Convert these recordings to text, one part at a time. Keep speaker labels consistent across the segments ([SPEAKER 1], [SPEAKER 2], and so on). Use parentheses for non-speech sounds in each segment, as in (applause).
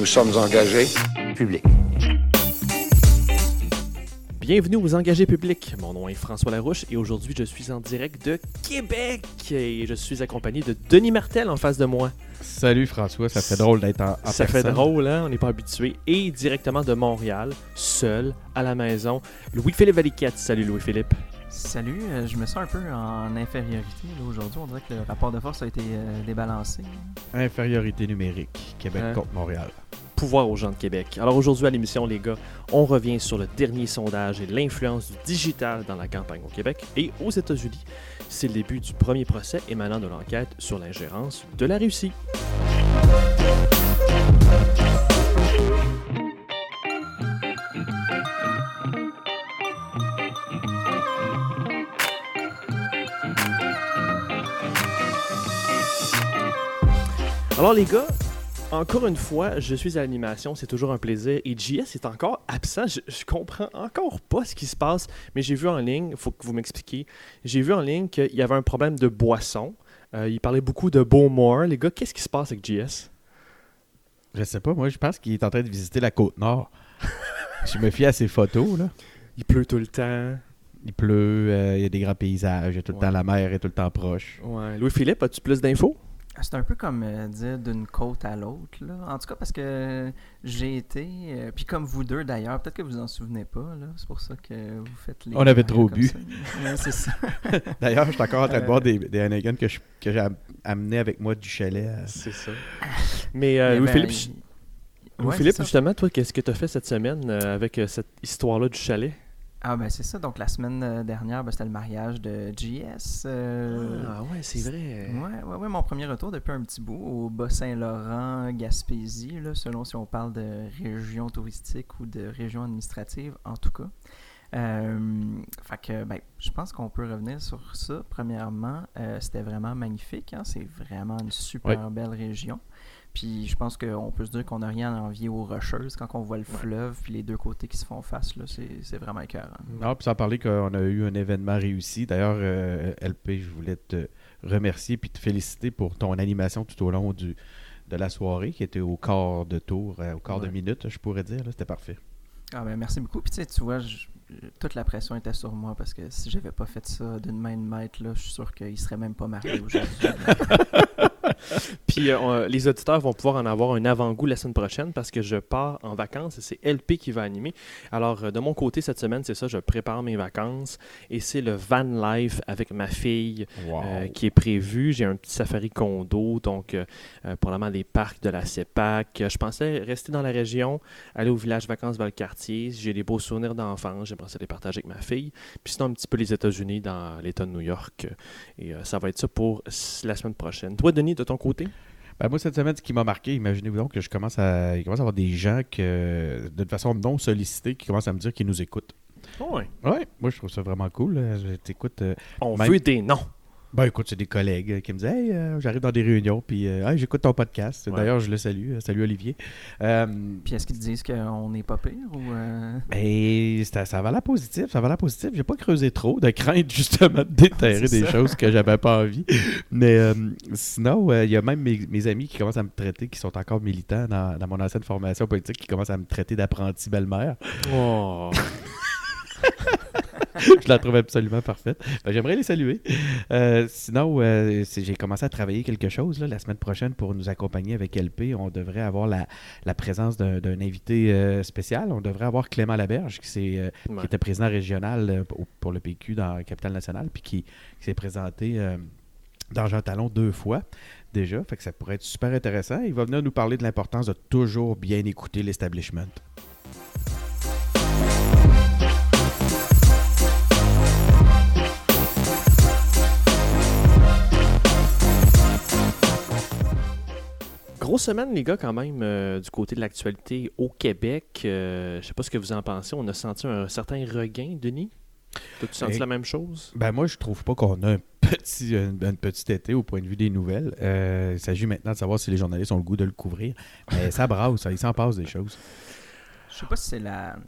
[SPEAKER 1] Nous sommes engagés.
[SPEAKER 2] public.
[SPEAKER 3] Bienvenue aux engagés publics. Mon nom est François Larouche et aujourd'hui je suis en direct de Québec et je suis accompagné de Denis Martel en face de moi.
[SPEAKER 4] Salut François, ça fait drôle d'être en, en
[SPEAKER 3] Ça fait drôle, hein? On n'est pas habitué. Et directement de Montréal, seul, à la maison, Louis-Philippe Valiquette. Salut Louis-Philippe.
[SPEAKER 5] Salut, euh, je me sens un peu en infériorité là, aujourd'hui. On dirait que le rapport de force a été euh, débalancé.
[SPEAKER 4] Infériorité numérique, Québec contre Montréal.
[SPEAKER 3] Pouvoir aux gens de Québec. Alors aujourd'hui à l'émission, les gars, on revient sur le dernier sondage et l'influence du digital dans la campagne au Québec et aux États-Unis. C'est le début du premier procès émanant de l'enquête sur l'ingérence de la Russie. Alors les gars, encore une fois, je suis à l'animation, c'est toujours un plaisir. Et JS est encore absent. Je, je comprends encore pas ce qui se passe, mais j'ai vu en ligne, il faut que vous m'expliquiez, j'ai vu en ligne qu'il y avait un problème de boisson. Euh, il parlait beaucoup de Beaumont. Les gars, qu'est-ce qui se passe avec JS?
[SPEAKER 4] Je sais pas, moi je pense qu'il est en train de visiter la côte nord. (laughs) je me fie à ses photos, là.
[SPEAKER 3] Il pleut tout le temps.
[SPEAKER 4] Il pleut, euh, il y a des grands paysages, il y a tout le
[SPEAKER 3] Ouais.
[SPEAKER 4] temps la mer est tout le temps proche.
[SPEAKER 3] Ouais. Louis-Philippe, as-tu plus d'infos?
[SPEAKER 5] C'est un peu comme euh, dire d'une côte à l'autre. là. En tout cas, parce que j'ai été, euh, puis comme vous deux d'ailleurs, peut-être que vous en souvenez pas, là. c'est pour ça que vous faites les.
[SPEAKER 4] On avait trop bu. (laughs)
[SPEAKER 5] Ouais, c'est ça. (laughs)
[SPEAKER 4] D'ailleurs, je suis encore en train de
[SPEAKER 5] Euh.
[SPEAKER 4] boire des, des Heineken que je- que j'ai am- amené avec moi du chalet. à-
[SPEAKER 3] C'est ça. (laughs) Mais euh,
[SPEAKER 5] Eh ben, Ouais, c'est ça.
[SPEAKER 3] justement, toi, qu'est-ce que tu as fait cette semaine euh, avec euh, cette histoire-là du chalet?
[SPEAKER 5] Ah, ben c'est ça. Donc la semaine euh, dernière, ben, c'était le mariage de JS. euh,
[SPEAKER 3] Ah ouais, c'est vrai.
[SPEAKER 5] Ouais, ouais, ouais, mon premier retour depuis un petit bout au Bas-Saint-Laurent, Gaspésie, là, selon si on parle de région touristique ou de région administrative, en tout cas. Euh, fait que, ben, je pense qu'on peut revenir sur ça. Premièrement, euh, c'était vraiment magnifique. hein, C'est vraiment une super belle région. Puis je pense qu'on peut se dire qu'on n'a rien à envier aux Rocheuses quand on voit le fleuve puis les deux côtés qui se font face. là, C'est c'est vraiment écœurant.
[SPEAKER 4] Non, puis sans parler qu'on a eu un événement réussi. D'ailleurs, euh, LP, je voulais te remercier puis te féliciter pour ton animation tout au long du, de la soirée qui était au quart de tour, euh, au quart de minute, je pourrais dire. là, C'était parfait.
[SPEAKER 5] Ah ben merci beaucoup. Puis tu vois, je- toute la pression était sur moi parce que si j'avais pas fait ça d'une main de maître, là, je suis sûr qu'il serait même pas marié aujourd'hui. (laughs) (laughs)
[SPEAKER 3] Puis euh, les auditeurs vont pouvoir en avoir un avant-goût la semaine prochaine parce que je pars en vacances et c'est LP qui va animer. Alors, euh, de mon côté, cette semaine, c'est ça, je prépare mes vacances et c'est le van life avec ma fille euh, qui est prévu. J'ai un petit safari condo, donc euh, probablement des parcs de la CEPAC. Euh, Je pensais rester dans la région, aller au village vacances Valcartier. J'ai des beaux souvenirs d'enfance, j'aimerais ça les partager avec ma fille. Puis sinon, un petit peu les États-Unis dans l'État de New York. Et euh, ça va être ça pour la semaine prochaine. Toi, Denis, de ton côté?
[SPEAKER 4] Ben, moi, cette semaine, ce qui m'a marqué, imaginez-vous donc que je commence à, il commence à avoir des gens que, de façon non sollicitée qui commencent à me dire qu'ils nous écoutent.
[SPEAKER 3] Oui.
[SPEAKER 4] Ouais, moi, je trouve ça vraiment cool. Euh, Je t'écoute. euh,
[SPEAKER 3] On
[SPEAKER 4] Même-
[SPEAKER 3] veut des noms.
[SPEAKER 4] Ben, écoute, c'est des collègues qui me disent Hey, euh, j'arrive dans des réunions, puis euh, Hey, j'écoute ton podcast.
[SPEAKER 3] Ouais.
[SPEAKER 4] D'ailleurs, je le salue. Euh, Salut, Olivier. Euh,
[SPEAKER 5] Puis est-ce qu'ils te disent qu'on n'est pas pire ou euh,
[SPEAKER 4] ben, ça, ça va la positive, ça va la positive. J'ai pas creusé trop de crainte (laughs) justement de déterrer des
[SPEAKER 5] ça.
[SPEAKER 4] choses que j'avais pas envie. Mais euh, sinon, euh, il y a même mes, mes amis qui commencent à me traiter, qui sont encore militants dans, dans mon ancienne formation politique, qui commencent à me traiter d'apprenti belle-mère.
[SPEAKER 3] Oh. (laughs) (laughs)
[SPEAKER 4] je la trouve absolument parfaite. Ben, J'aimerais les saluer. Euh, sinon, euh, j'ai commencé à travailler quelque chose là, la semaine prochaine pour nous accompagner avec LP. On devrait avoir la, la présence d'un invité euh, spécial. On devrait avoir Clément Laberge, qui, s'est,
[SPEAKER 3] Ouais.
[SPEAKER 4] qui était président régional pour, le PQ dans la capitale nationale, puis qui, qui s'est présenté dans Jean Talon deux fois déjà. Fait que ça pourrait être super intéressant. Il va venir nous parler de l'importance de toujours bien écouter l'establishment.
[SPEAKER 3] Grosse semaine, les gars, quand même, euh, du côté de l'actualité au Québec. Euh, je sais pas ce que vous en pensez. On a senti un certain regain, Denis? T'as-tu senti
[SPEAKER 4] Eh,
[SPEAKER 3] la même chose?
[SPEAKER 4] Ben moi, je trouve pas qu'on a un (laughs) petit, un, un petit été au point de vue des nouvelles. Euh, il s'agit maintenant de savoir si les journalistes ont le goût de le couvrir. Mais ça brasse, ça, il s'en passe des choses.
[SPEAKER 5] Je sais pas si c'est la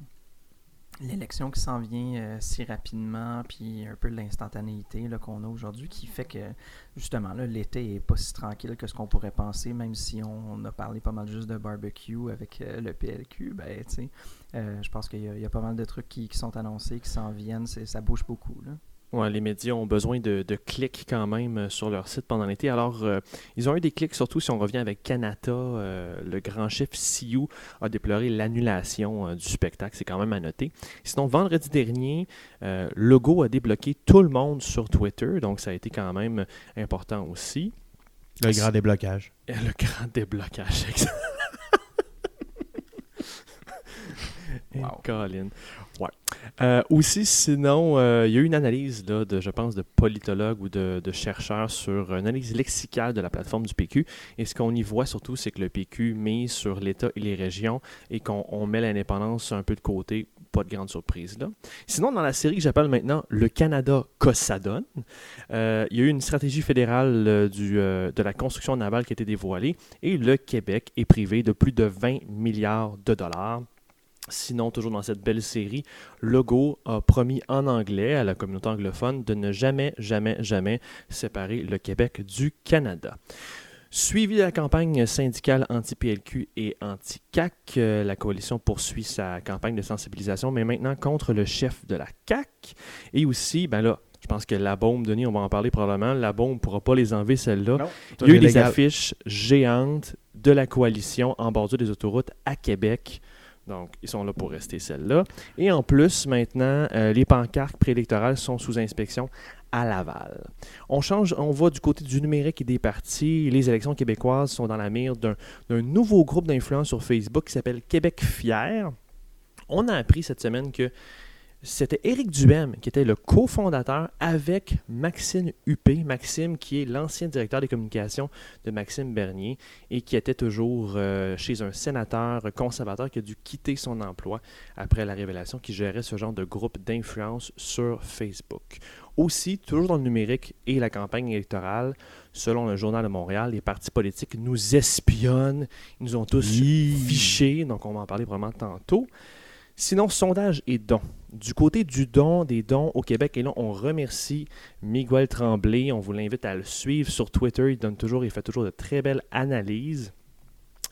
[SPEAKER 5] l'élection qui s'en vient euh, si rapidement, puis un peu l'instantanéité qu'on a aujourd'hui, qui fait que justement l'été est pas si tranquille que ce qu'on pourrait penser, même si on, a parlé pas mal juste de barbecue avec euh, le PLQ. Ben, euh, je pense qu'il y, a pas mal de trucs qui, sont annoncés, qui s'en viennent, ça bouge beaucoup. Là.
[SPEAKER 3] Ouais, les médias ont besoin de, clics quand même euh, sur leur site pendant l'été. Alors, euh, ils ont eu des clics, surtout si on revient avec Canada. Euh, le grand chef Sioux a déploré l'annulation du spectacle. C'est quand même à noter. Sinon, vendredi dernier, Logo a débloqué tout le monde sur Twitter. Donc, ça a été quand même important aussi.
[SPEAKER 4] Le grand déblocage.
[SPEAKER 3] Le grand déblocage, (laughs) Wow. Colin. Ouais. Euh, aussi, sinon, euh, il y a eu une analyse, là, de, je pense, de politologues ou de, chercheurs sur une analyse lexicale de la plateforme du PQ. Et ce qu'on y voit surtout, c'est que le PQ mise sur l'État et les régions et qu'on met l'indépendance un peu de côté. Pas de grande surprise là. Sinon, dans la série que j'appelle maintenant Le Canada Cossadone, euh, il y a eu une stratégie fédérale du, de la construction navale qui a été dévoilée et le Québec est privé de plus de 20 milliards de dollars Sinon, toujours dans cette belle série, Logo a promis en anglais à la communauté anglophone de ne jamais, jamais, jamais séparer le Québec du Canada. Suivi de la campagne syndicale anti-PLQ et anti-CAC, euh, la coalition poursuit sa campagne de sensibilisation, mais maintenant contre le chef de la CAC. Et aussi, ben là, je pense que la bombe, Denis, on va en parler probablement. La bombe ne pourra pas les enlever, celle-là. Il y a eu des affiches géantes de la coalition en bordure des autoroutes à Québec donc, ils sont là pour rester celles-là. Et en plus, maintenant, euh, les pancartes préélectorales sont sous inspection à Laval. On change, on va du côté du numérique et des partis. Les élections québécoises sont dans la mire d'un nouveau groupe d'influence sur Facebook qui s'appelle Québec Fier. On a appris cette semaine que c'était Éric Duhem qui était le cofondateur avec Maxime Huppé. Maxime qui est l'ancien directeur des communications de Maxime Bernier et qui était toujours euh, chez un sénateur conservateur qui a dû quitter son emploi après la révélation qu'il gérait ce genre de groupe d'influence sur Facebook. Aussi, toujours dans le numérique et la campagne électorale, selon le Journal de Montréal, les partis politiques nous espionnent, ils nous ont tous fichés, donc on va en parler vraiment tantôt. Sinon, sondage et dons. Du côté du don, des dons au Québec, et là, on remercie Miguel Tremblay. On vous l'invite à le suivre sur Twitter. Il donne toujours, il fait toujours de très belles analyses.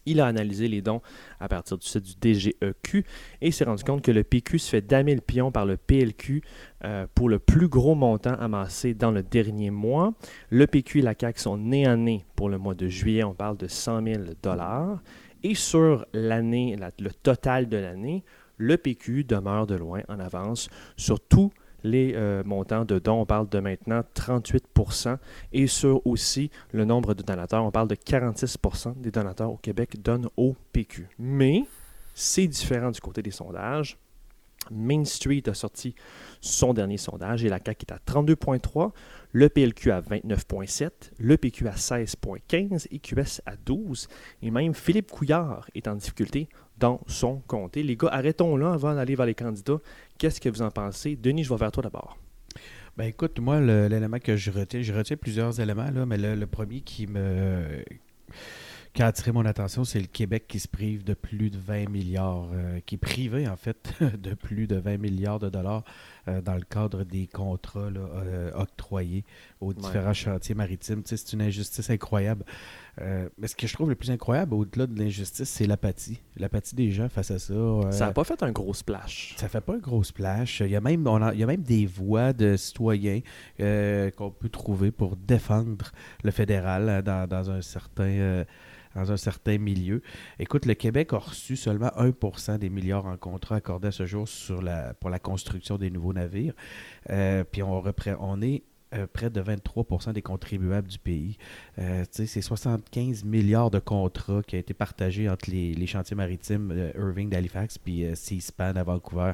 [SPEAKER 3] Il a analysé les dons à partir du site du DGEQ et s'est rendu compte que le PQ se fait damer le pion par le PLQ euh, pour le plus gros montant amassé dans le dernier mois. Le PQ et la CAQ sont nez à nez pour le mois de juillet. On parle de 100 000 dollars. Et sur l'année, le total de l'année, le PQ demeure de loin en avance sur tous les euh, montants de dons. On parle de maintenant 38% et sur aussi le nombre de donateurs, on parle de 46% des donateurs au Québec donnent au PQ. Mais c'est différent du côté des sondages. Main Street a sorti son dernier sondage et la CAQ est à 32,3, le PLQ à 29,7, le PQ à 16,15 et à 12. Et même Philippe Couillard est en difficulté dans son comté. Les gars, arrêtons là avant d'aller vers les candidats. Qu'est-ce que vous en pensez? Denis, je vais vers toi d'abord.
[SPEAKER 4] Ben écoute, moi, l'élément que je retiens, je retiens plusieurs éléments, là, mais le, premier qui me qui a attiré mon attention, c'est le Québec qui se prive de plus de 20 milliards, euh, qui est privé en fait (laughs) de plus de 20 milliards de dollars euh, dans le cadre des contrats euh, octroyés aux différents chantiers maritimes. c'est une injustice incroyable. Mais ce que je trouve le plus incroyable au-delà de l'injustice, c'est l'apathie. L'apathie des gens face à ça.
[SPEAKER 3] ça n'a pas fait un gros splash.
[SPEAKER 4] Ça fait pas un gros splash. Il y a même, il y a même des voix de citoyens qu'on peut trouver pour défendre le fédéral dans, dans un certain dans un certain milieu. Écoute, le Québec a reçu seulement 1% des milliards en contrat accordés à ce jour sur la, pour la construction des nouveaux navires. Euh, puis on, on est euh, près de 23% des contribuables du pays. Euh, c'est 75 milliards de contrats qui ont été partagés entre les, chantiers maritimes Irving d'Halifax puis Seaspan à Vancouver.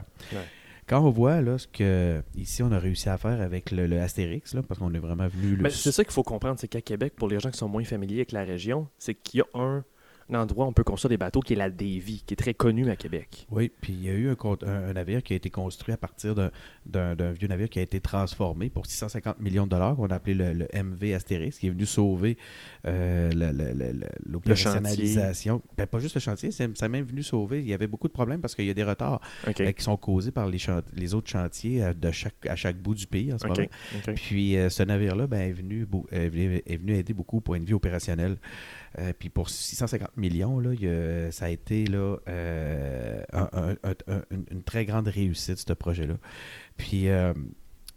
[SPEAKER 4] Quand on voit là, ce que ici on a réussi à faire avec le, Astérix, là, parce qu'on est vraiment venu.
[SPEAKER 3] C'est ça qu'il faut comprendre, c'est qu'à Québec, pour les gens qui sont moins familiers avec la région, c'est qu'il y a un, endroit où on peut construire des bateaux qui est la Davy, qui est très connue à Québec.
[SPEAKER 4] Oui, puis il y a eu un, un- un navire qui a été construit à partir d'un- vieux navire qui a été transformé pour 650 millions de dollars, qu'on a appelé le, le MV Astérix, qui est venu sauver euh, l'opérationnalisation. Ben, pas juste le chantier, c'est- ça a même venu sauver. Il y avait beaucoup de problèmes parce qu'il y a des retards euh, qui sont causés par les, autres chantiers euh, de chaque, à chaque bout du pays en ce moment. Puis euh, ce navire-là ben, est, venu, est venu est venu aider beaucoup pour une vie opérationnelle. Euh, puis pour 650 millions, là, il ça a été là, euh, un- un- un- un- une, très grande réussite, ce projet-là. Puis, euh,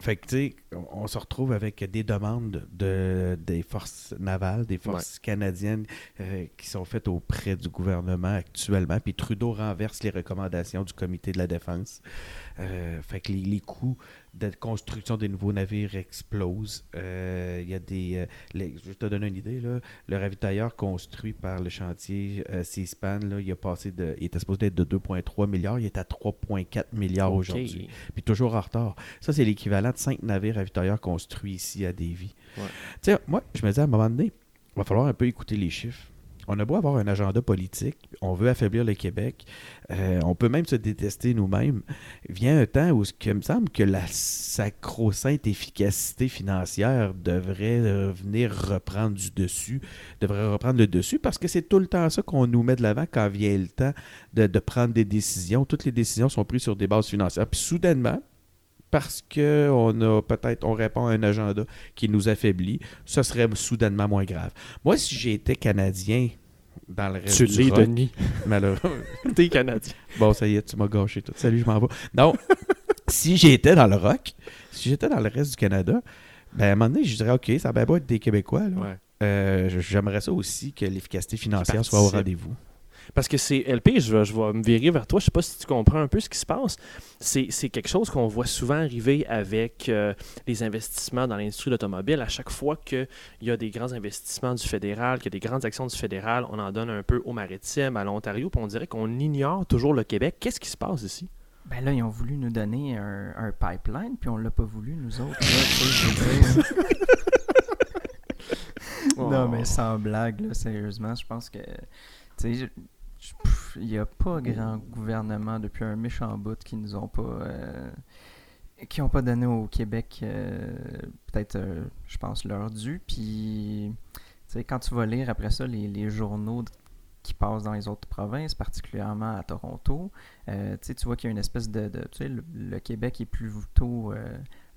[SPEAKER 4] fait que, tu sais, on, on se retrouve avec des demandes de, des forces navales, des forces canadiennes qui sont faites auprès du gouvernement actuellement. Puis Trudeau renverse les recommandations du comité de la défense. Fait que les, les coûts de construction des nouveaux navires explosent. Euh, Il y a des. euh, les- je vais te donner une idée. Là. Le ravitailleur construit par le chantier euh, C-SPAN, là, il, a passé de, il était supposé être de 2,3 milliards, il est à 3,4 milliards aujourd'hui. Puis toujours en retard. Ça, c'est l'équivalent de 5 navires ravitailleurs construits ici à Davie.
[SPEAKER 3] Ouais.
[SPEAKER 4] Tu sais, moi, je me dis à un moment donné, il va falloir un peu écouter les chiffres. On a beau avoir un agenda politique, on veut affaiblir le Québec, euh, on peut même se détester nous-mêmes. Vient un temps où il me semble que la sacro-sainte efficacité financière devrait venir reprendre du dessus, devrait reprendre le dessus, parce que c'est tout le temps ça qu'on nous met de l'avant quand vient le temps de prendre des décisions. Toutes les décisions sont prises sur des bases financières. Puis soudainement, parce qu'on a peut-être, on répond à un agenda qui nous affaiblit, ce serait soudainement moins grave. Moi, si j'étais Canadien dans le reste
[SPEAKER 3] Tu
[SPEAKER 4] du rock,
[SPEAKER 3] Denis. (laughs)
[SPEAKER 4] malheureux. (laughs)
[SPEAKER 3] T'es Canadien.
[SPEAKER 4] Bon, ça y est, tu m'as gâché tout. Salut, je m'en vais. Non, (laughs) si j'étais dans le rock, si j'étais dans le reste du Canada, ben à un moment donné, je dirais, OK, ça va bien être des Québécois. là.
[SPEAKER 3] Ouais.
[SPEAKER 4] Euh, j'aimerais ça aussi que l'efficacité financière soit au rendez-vous.
[SPEAKER 3] Parce que c'est LP, je vais, je vais me virer vers toi. Je sais pas si tu comprends un peu ce qui se passe. C'est quelque chose qu'on voit souvent arriver avec euh, les investissements dans l'industrie de l'automobile. À chaque fois qu'il y a des grands investissements du fédéral, qu'il y a des grandes actions du fédéral, on en donne un peu au maritime, à l'Ontario, puis on dirait qu'on ignore toujours le Québec. Qu'est-ce qui se passe ici?
[SPEAKER 5] Ben là, ils ont voulu nous donner un, un pipeline, puis on l'a pas voulu, nous autres. (laughs) là, tu sais. (laughs) Non, mais sans blague, là, sérieusement, je pense que. Il n'y a pas grand gouvernement depuis un méchant bout qui nous ont pas. euh, qui ont pas donné au Québec, euh, peut-être, euh, je pense, leur dû. Puis, quand tu vas lire après ça les, journaux qui passent dans les autres provinces, particulièrement à Toronto, tu vois qu'il y a une espèce de. de- le, le Québec est plutôt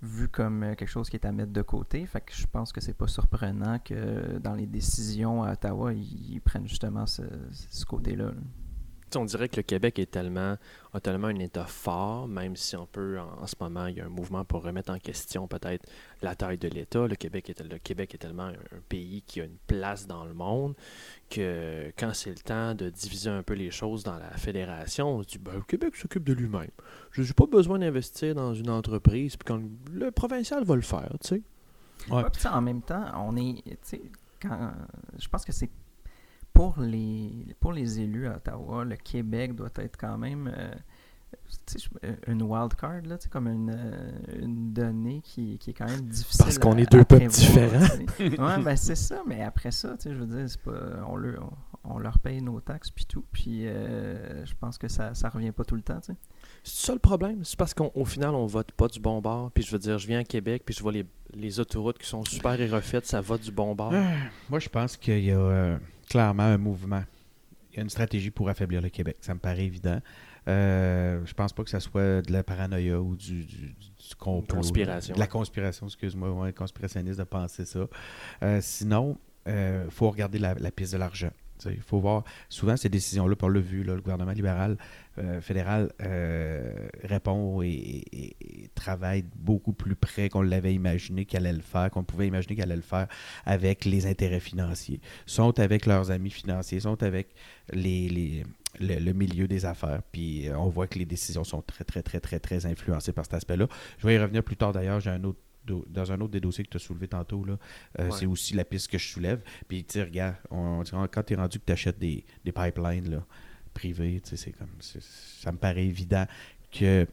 [SPEAKER 5] vu comme euh, quelque chose qui est à mettre de côté. Fait que je pense que c'est pas surprenant que dans les décisions à Ottawa, ils, prennent justement ce, ce côté-là. là.
[SPEAKER 3] On dirait que le Québec est tellement, a tellement un État fort, même si on peut, en, en ce moment, il y a un mouvement pour remettre en question peut-être la taille de l'État. Le Québec est, le Québec est tellement un, un pays qui a une place dans le monde que quand c'est le temps de diviser un peu les choses dans la fédération, on se dit ben, le Québec s'occupe de lui-même. Je n'ai pas besoin d'investir dans une entreprise, puis quand le provincial va le faire, tu sais.
[SPEAKER 4] Ouais.
[SPEAKER 5] Ouais, en même temps, on est. tu sais, Quand, je pense que c'est pour les, pour les élus à Ottawa, le Québec doit être quand même euh, je- une wild card, là, tu sais, comme une, euh, une donnée qui, qui est quand même difficile.
[SPEAKER 3] Parce qu'on est deux peuples différents.
[SPEAKER 5] ouais, ben c'est ça, mais après ça, tu sais, je veux dire, c'est pas, on, leur, on, on leur paye nos taxes puis tout, puis euh, je pense que ça, ça revient pas tout le temps, tu sais.
[SPEAKER 3] C'est ça le problème. C'est parce qu'au final, on vote pas du bon bord. Puis je veux dire, je viens à Québec, puis je vois les, les autoroutes qui sont super et refaites, ça va du bon bord.
[SPEAKER 4] Ah, Moi, je pense qu'il y a euh, clairement un mouvement. Il y a une stratégie pour affaiblir le Québec. Ça me paraît évident. Euh, je pense pas que ça soit de la paranoïa ou du, du, du complot.
[SPEAKER 3] Conspiration.
[SPEAKER 4] De la conspiration, excuse-moi, ouais, conspirationniste de penser ça. Euh, sinon, il faut regarder la, la piste de l'argent. Il faut voir, souvent ces décisions-là, on l'a vu, le gouvernement libéral euh, fédéral euh, répond et, travaille beaucoup plus près qu'on l'avait imaginé qu'elle allait le faire, qu'on pouvait imaginer qu'elle allait le faire avec les intérêts financiers. Sont avec leurs amis financiers, sont avec les- le, le milieu des affaires. Puis euh, on voit que les décisions sont très, très, très, très, très influencées par cet aspect-là. Je vais y revenir plus tard d'ailleurs. J'ai un autre do- dans un autre des dossiers que tu as soulevé tantôt, là, euh,
[SPEAKER 3] Ouais.
[SPEAKER 4] c'est aussi la piste que je soulève. Puis, tu sais, regarde, on, quand tu es rendu que tu achètes des, des pipelines là, privés, c'est comme, ça me paraît évident que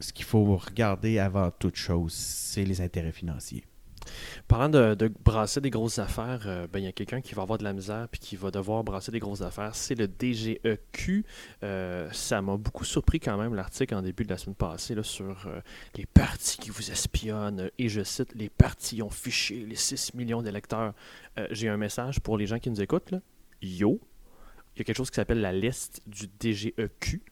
[SPEAKER 4] ce qu'il faut regarder avant toute chose, c'est les intérêts financiers.
[SPEAKER 3] Parlant de, brasser des grosses affaires, euh, ben, il y a quelqu'un qui va avoir de la misère puis qui va devoir brasser des grosses affaires. C'est le DGEQ. Euh, ça m'a beaucoup surpris quand même l'article en début de la semaine passée sur euh, les partis qui vous espionnent. Et je cite, les partis ont fiché les 6 millions d'électeurs. J'ai un message pour les gens qui nous écoutent. Yo, il y a quelque chose qui s'appelle la liste du DGEQ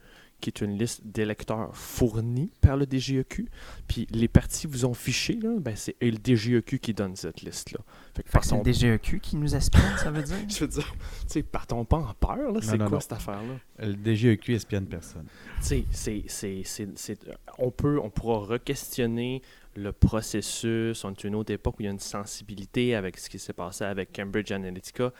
[SPEAKER 3] qui est une liste d'électeurs fournis par le DGEQ. Puis les partis vous ont fiché, là, ben c'est le DGEQ qui donne cette liste-là. Fait que
[SPEAKER 5] Fait que c'est le DGEQ qui nous espionne, ça veut dire? (laughs)
[SPEAKER 3] Je veux dire, tu sais, partons pas en peur, là. C'est quoi
[SPEAKER 4] non.
[SPEAKER 3] cette affaire-là?
[SPEAKER 4] Le DGEQ espionne personne.
[SPEAKER 3] Tu sais, c'est- c'est- c'est- c'est- on peut, on pourra re-questionner le processus. On est une autre époque où il y a une sensibilité avec ce qui s'est passé avec Cambridge Analytica.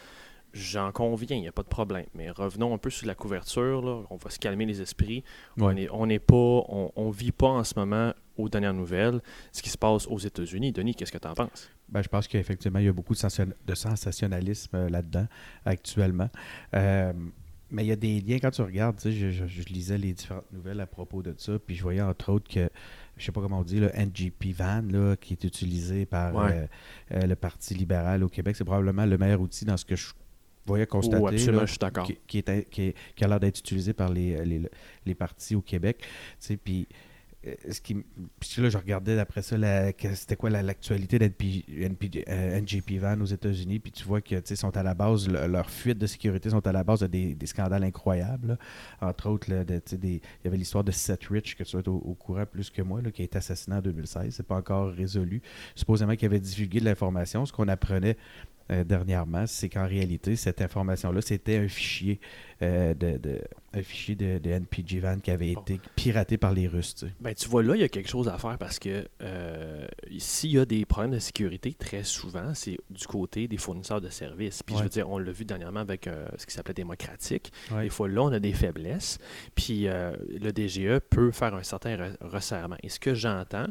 [SPEAKER 3] J'en conviens, il n'y a pas de problème. Mais revenons un peu sur la couverture. Là. On va se calmer les esprits. On
[SPEAKER 4] Ouais.
[SPEAKER 3] n'est on n'est pas, on, on vit pas en ce moment aux dernières nouvelles ce qui se passe aux États-Unis. Denis, qu'est-ce que tu en penses?
[SPEAKER 4] Ben, je pense qu'effectivement, il y a beaucoup de, sensation- de sensationnalisme euh, là-dedans actuellement. Euh, mais il y a des liens, quand tu regardes, tu sais, je, je- je lisais les différentes nouvelles à propos de ça, puis je voyais entre autres que, je sais pas comment on dit, le NGP Van, là, qui est utilisé par
[SPEAKER 3] Ouais.
[SPEAKER 4] euh, euh, le Parti libéral au Québec, c'est probablement le meilleur outil dans ce que je voyais constater.
[SPEAKER 3] Oh, absolument,
[SPEAKER 4] là,
[SPEAKER 3] je suis d'accord.
[SPEAKER 4] qui, qui est- qui est- qui a l'air d'être utilisé par les, les, les partis au Québec. Puis euh, ce qui puis là je regardais d'après ça c'était quoi la- l'actualité d'NP NP euh, NGP Van aux États-Unis puis tu vois que sont à la base le- leurs fuites de sécurité sont à la base de des, des scandales incroyables là. entre autres là, de, des- il y avait l'histoire de Seth Rich que tu être au, au courant plus que moi là, qui a été assassiné en 2016 c'est pas encore résolu supposément qu'il avait divulgué de l'information ce qu'on apprenait dernièrement, c'est qu'en réalité, cette information-là, c'était un fichier euh, de, de- un fichier de, de NPG Van qui avait
[SPEAKER 3] Bon.
[SPEAKER 4] été piraté par les Russes. tu sais.
[SPEAKER 3] Ben, tu vois, là, il y a quelque chose à faire parce que euh, s'il y a des problèmes de sécurité, très souvent, c'est du côté des fournisseurs de services. Puis, je veux dire, on l'a vu dernièrement avec euh, ce qui s'appelait démocratique.
[SPEAKER 4] Ouais.
[SPEAKER 3] Des fois, là, on a des faiblesses. Puis, le DGE peut faire un certain re- resserrement. Et ce que j'entends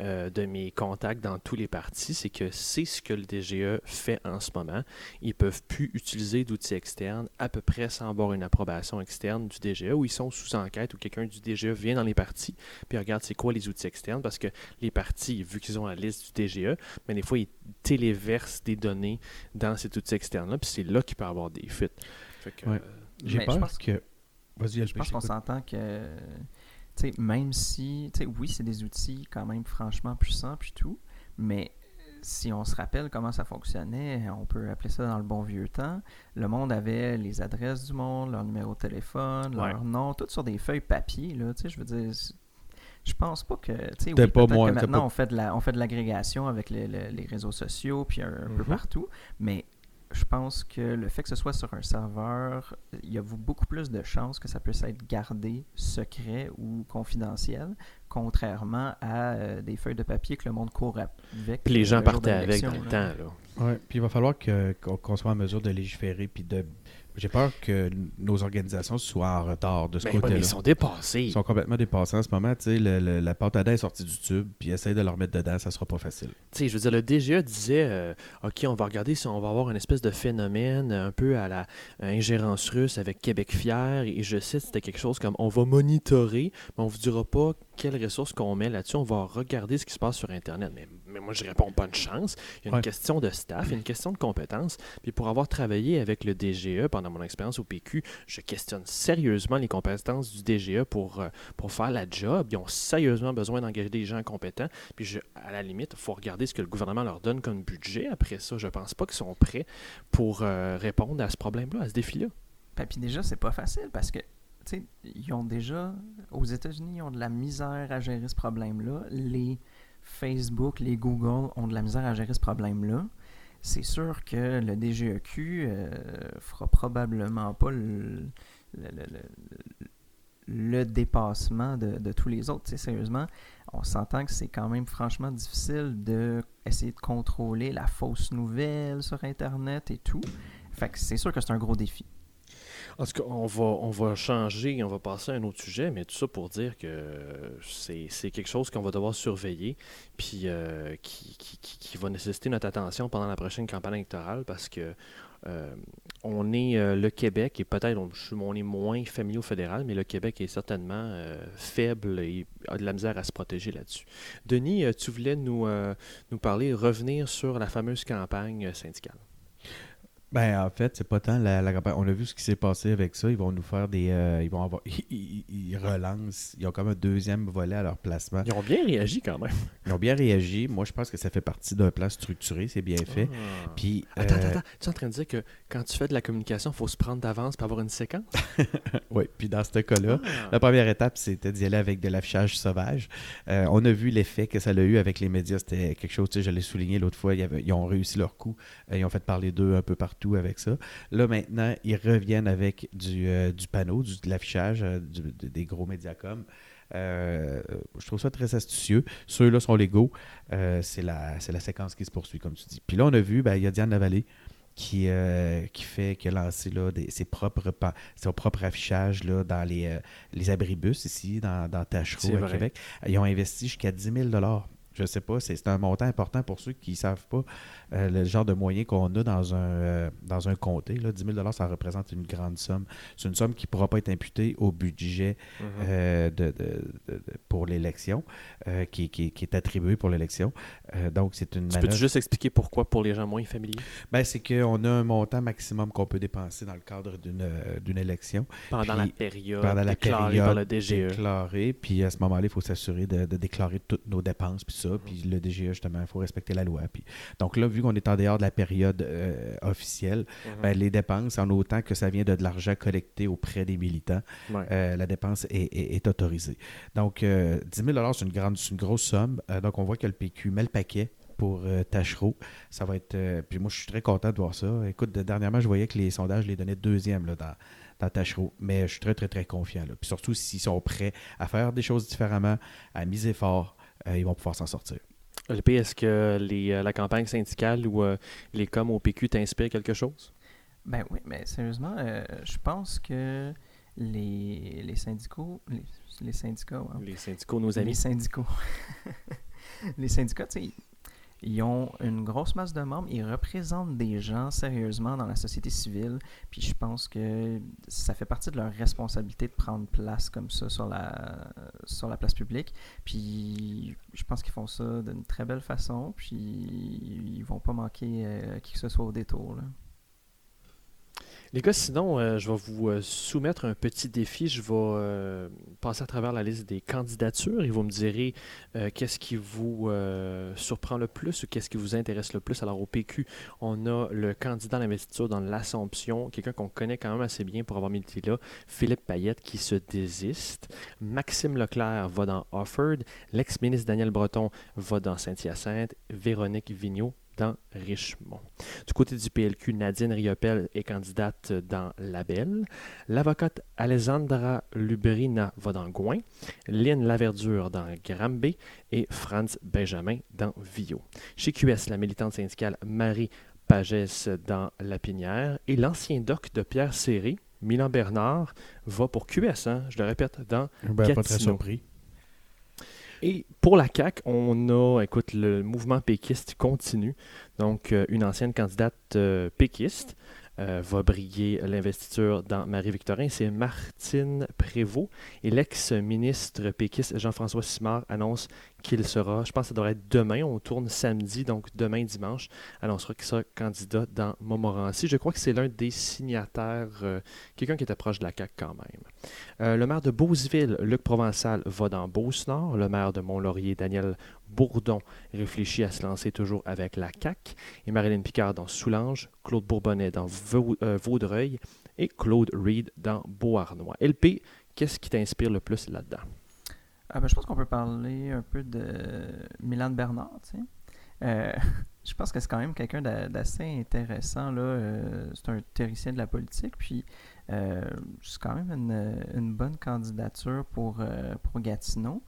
[SPEAKER 3] de mes contacts dans tous les partis, c'est que c'est ce que le DGE fait en ce moment. Ils peuvent plus utiliser d'outils externes à peu près sans avoir une approbation externe du DGE ou ils sont sous enquête ou quelqu'un du DGE vient dans les partis puis regarde c'est quoi les outils externes parce que les partis, vu qu'ils ont la liste du DGE, mais des fois ils téléversent des données dans cet outil externe-là puis c'est là qu'il peut y avoir des fuites.
[SPEAKER 4] Ouais.
[SPEAKER 3] euh,
[SPEAKER 4] J'ai
[SPEAKER 5] Mais je
[SPEAKER 4] peur
[SPEAKER 5] pense-
[SPEAKER 4] que. Vas-y,
[SPEAKER 5] Je pense qu'on s'entend que, même si, oui, c'est des outils quand même franchement puissants puis tout, mais si on se rappelle comment ça fonctionnait, on peut appeler ça dans le bon vieux temps, le monde avait les adresses du monde, leur numéro de téléphone,
[SPEAKER 3] Ouais.
[SPEAKER 5] leur nom, tout sur des feuilles papier, là, tu sais, je veux dire... Je pense pas que, tu sais, oui,
[SPEAKER 4] pas
[SPEAKER 5] que
[SPEAKER 4] t'es
[SPEAKER 5] maintenant
[SPEAKER 4] pas-
[SPEAKER 5] on fait de la, on fait de l'agrégation avec les, les- les réseaux sociaux puis un, un peu
[SPEAKER 3] Mhm.
[SPEAKER 5] partout, mais je pense que le fait que ce soit sur un serveur, il y a beaucoup plus de chances que ça puisse être gardé secret ou confidentiel, contrairement à euh, des feuilles de papier que le monde court avec.
[SPEAKER 3] puis les
[SPEAKER 5] euh,
[SPEAKER 3] gens
[SPEAKER 5] le jour
[SPEAKER 3] partaient avec dans le temps. Là.
[SPEAKER 4] Ouais, puis il va falloir qu'on soit en mesure de légiférer. Puis de. J'ai peur que nos organisations soient en retard de ce
[SPEAKER 3] Mais,
[SPEAKER 4] côté-là.
[SPEAKER 3] ils sont dépassés.
[SPEAKER 4] Ils sont complètement dépassés en ce moment. Le- le- la pâte à dents est sortie du tube, puis essaye de le remettre dedans, ça sera pas facile.
[SPEAKER 3] Tu sais, je veux dire, le DGE disait, euh, OK, on va regarder si on va avoir une espèce de phénomène un peu à la ingérence russe avec Québec fier. Et je cite, c'était quelque chose comme, on va monitorer, mais on ne vous dira pas quelles ressources qu'on met là-dessus. On va regarder ce qui se passe sur Internet. Mais, mais moi, je réponds bonne chance. Il y a une
[SPEAKER 4] Ouais.
[SPEAKER 3] question de staff, il y a une question de compétences. Puis pour avoir travaillé avec le DGE pendant mon expérience au PQ, je questionne sérieusement les compétences du DGE pour, euh, pour faire la job. Ils ont sérieusement besoin d'engager des gens compétents. Puis je- à la limite, il faut regarder ce que le gouvernement leur donne comme budget. Après ça, je pense pas qu'ils sont prêts pour euh, répondre à ce problème-là, à ce défi-là.
[SPEAKER 5] Ben, Puis déjà, c'est pas facile parce que, tu sais, ils ont déjà, aux États-Unis, ils ont de la misère à gérer ce problème-là. Les Facebook, les Google ont de la misère à gérer ce problème-là. C'est sûr que le DGEQ euh, fera probablement pas le, dépassement de, tous les autres. Sérieusement, on s'entend que c'est quand même franchement difficile de de contrôler la fausse nouvelle sur Internet et tout. Fait que c'est sûr que c'est un gros défi.
[SPEAKER 3] En tout cas, on va, on va changer, on va passer à un autre sujet, mais tout ça pour dire que c'est quelque chose qu'on va devoir surveiller, puis euh, qui, qui, va nécessiter notre attention pendant la prochaine campagne électorale, parce que on est le Québec, et peut-être on, est moins familier fédéral, mais le Québec est certainement faible et a de la misère à se protéger là-dessus. Denis, tu voulais nous, nous parler, revenir sur la fameuse campagne syndicale.
[SPEAKER 4] Ben, en fait, c'est pas tant la, campagne. On a vu ce qui s'est passé avec ça. Ils vont nous faire des. Euh, ils vont avoir. (laughs) Ils, relancent. Ils ont comme un deuxième volet à leur placement.
[SPEAKER 3] Ils ont bien réagi quand même.
[SPEAKER 4] Ils ont bien réagi. Moi, je pense que ça fait partie d'un plan structuré. C'est bien fait. Ah. Puis.
[SPEAKER 3] Attends, attends, euh, attends. Tu es en train de dire que quand tu fais de la communication, il faut se prendre d'avance pour avoir une séquence? (laughs)
[SPEAKER 4] Oui. Puis dans ce cas-là, ah. la première étape, c'était d'y aller avec de l'affichage sauvage. Euh, on a vu l'effet que ça a eu avec les médias. C'était quelque chose, tu sais, je l'ai souligné l'autre fois. ils ont réussi leur coup. ils ont fait parler d'eux un peu partout avec ça. Là, maintenant, ils reviennent avec du, euh, du panneau, du, de l'affichage, euh, des gros médiacom. Euh, je trouve ça très astucieux. Ceux-là sont légaux. c'est la, la séquence qui se poursuit, comme tu dis. Puis là, on a vu, ben, il y a Diane Lavallée qui, qui, fait, qui a lancé là, ses, propres, son propre affichage là, dans les, les abribus ici, dans, dans Tachereau, à Québec. Ils ont investi jusqu'à 10 000 je sais pas, c'est un montant important pour ceux qui ne savent pas euh, le genre de moyens qu'on a dans un, euh, dans un comté. Là. 10 000 ça représente une grande somme. C'est une somme qui ne pourra pas être imputée au budget mhm. euh, de, pour l'élection, qui, qui, est attribué pour l'élection. donc, c'est une.
[SPEAKER 3] Tu peux juste expliquer pourquoi pour les gens moins familiers?
[SPEAKER 4] Ben, C'est qu'on a un montant maximum qu'on peut dépenser dans le cadre d'une élection.
[SPEAKER 3] Pendant la période. Pendant la période. Par le DGE.
[SPEAKER 4] Déclaré. Puis à ce moment-là, il faut s'assurer de, déclarer toutes nos dépenses. Puis puis le DGE, justement, il faut respecter la loi. Puis, donc là, vu qu'on est en dehors de la période euh, officielle, mhm. ben, les dépenses, en autant que ça vient de, l'argent collecté auprès des militants, euh, la dépense est, autorisée. Donc, 10 euh, 000 c'est une, grande, une grosse somme. donc, on voit que le PQ met le paquet pour Tachereau. Ça va être. puis moi, je suis très content de voir ça. Écoute, dernièrement, je voyais que les sondages les donnaient deuxième là, dans, dans Tachereau. Mais je suis très, très, très confiant. Puis surtout s'ils sont prêts à faire des choses différemment, à miser fort, euh, ils vont pouvoir s'en sortir.
[SPEAKER 3] Le est-ce que les, euh, la campagne syndicale ou euh, les coms au PQ t'inspirent quelque chose?
[SPEAKER 5] Ben oui, mais sérieusement, je pense que les, les syndicaux, les, syndicats,
[SPEAKER 3] les syndicats, nos amis.
[SPEAKER 5] Les syndicaux. (laughs) les syndicats, tu sais, ils ont une grosse masse de membres, ils représentent des gens sérieusement dans la société civile, puis je pense que ça fait partie de leur responsabilité de prendre place comme ça sur la, sur la place publique. Puis je pense qu'ils font ça d'une très belle façon, puis ils vont pas manquer euh, qui que ce soit au détour.
[SPEAKER 3] Les gars, sinon, euh, je vais vous euh, soumettre un petit défi. Je vais euh, passer à travers la liste des candidatures et vous me direz qu'est-ce qui vous surprend le plus ou qu'est-ce qui vous intéresse le plus. Alors, au PQ, on a le candidat à l'investiture dans l'Assomption, quelqu'un qu'on connaît quand même assez bien pour avoir mis le là, Philippe Payette, qui se désiste. Maxime Leclerc va dans Offord. L'ex-ministre Daniel Breton va dans Saint-Hyacinthe. Véronique Vigneault dans Richemont. Du côté du PLQ, Nadine Riopel est candidate dans Label. L'avocate Alessandra Lubrina va dans Gouin. Lynn Laverdure dans Granby et Franz Benjamin dans Vio. Chez QS, la militante syndicale Marie Pagès dans La Pinière et l'ancien doc de Pierre Serré, Milan Bernard, va pour QS, hein, je le répète, dans ben, Pas très surpris. Et pour la CAQ, on a, écoute, le mouvement péquiste continue. Donc, euh, une ancienne candidate euh, péquiste euh, va briller l'investiture dans Marie-Victorin. C'est Martine Prévost. Et l'ex-ministre péquiste Jean-François Simard annonce qu'il sera, je pense que ça devrait être demain, on tourne samedi, donc demain dimanche, annoncera qu'il sera candidat dans Montmorency. Je crois que c'est l'un des signataires, euh, quelqu'un qui était proche de la CAQ quand même. Euh, le maire de Beauceville, Luc Provençal, va dans Beauce-Nord. Le maire de Mont-Laurier, Daniel Bourdon, réfléchit à se lancer toujours avec la CAQ. Et Marilyn Picard dans Soulanges, Claude Bourbonnais dans euh, Vaudreuil et Claude Reed dans Beauharnois. LP, qu'est-ce qui t'inspire le plus là-dedans?
[SPEAKER 5] Ah ben, je pense qu'on peut parler un peu de Milan Bernard. Euh, (laughs) je pense que c'est quand même quelqu'un d'assez intéressant. Là. Euh, c'est un théoricien de la politique. Puis euh, c'est quand même une, bonne candidature pour, pour Gatineau.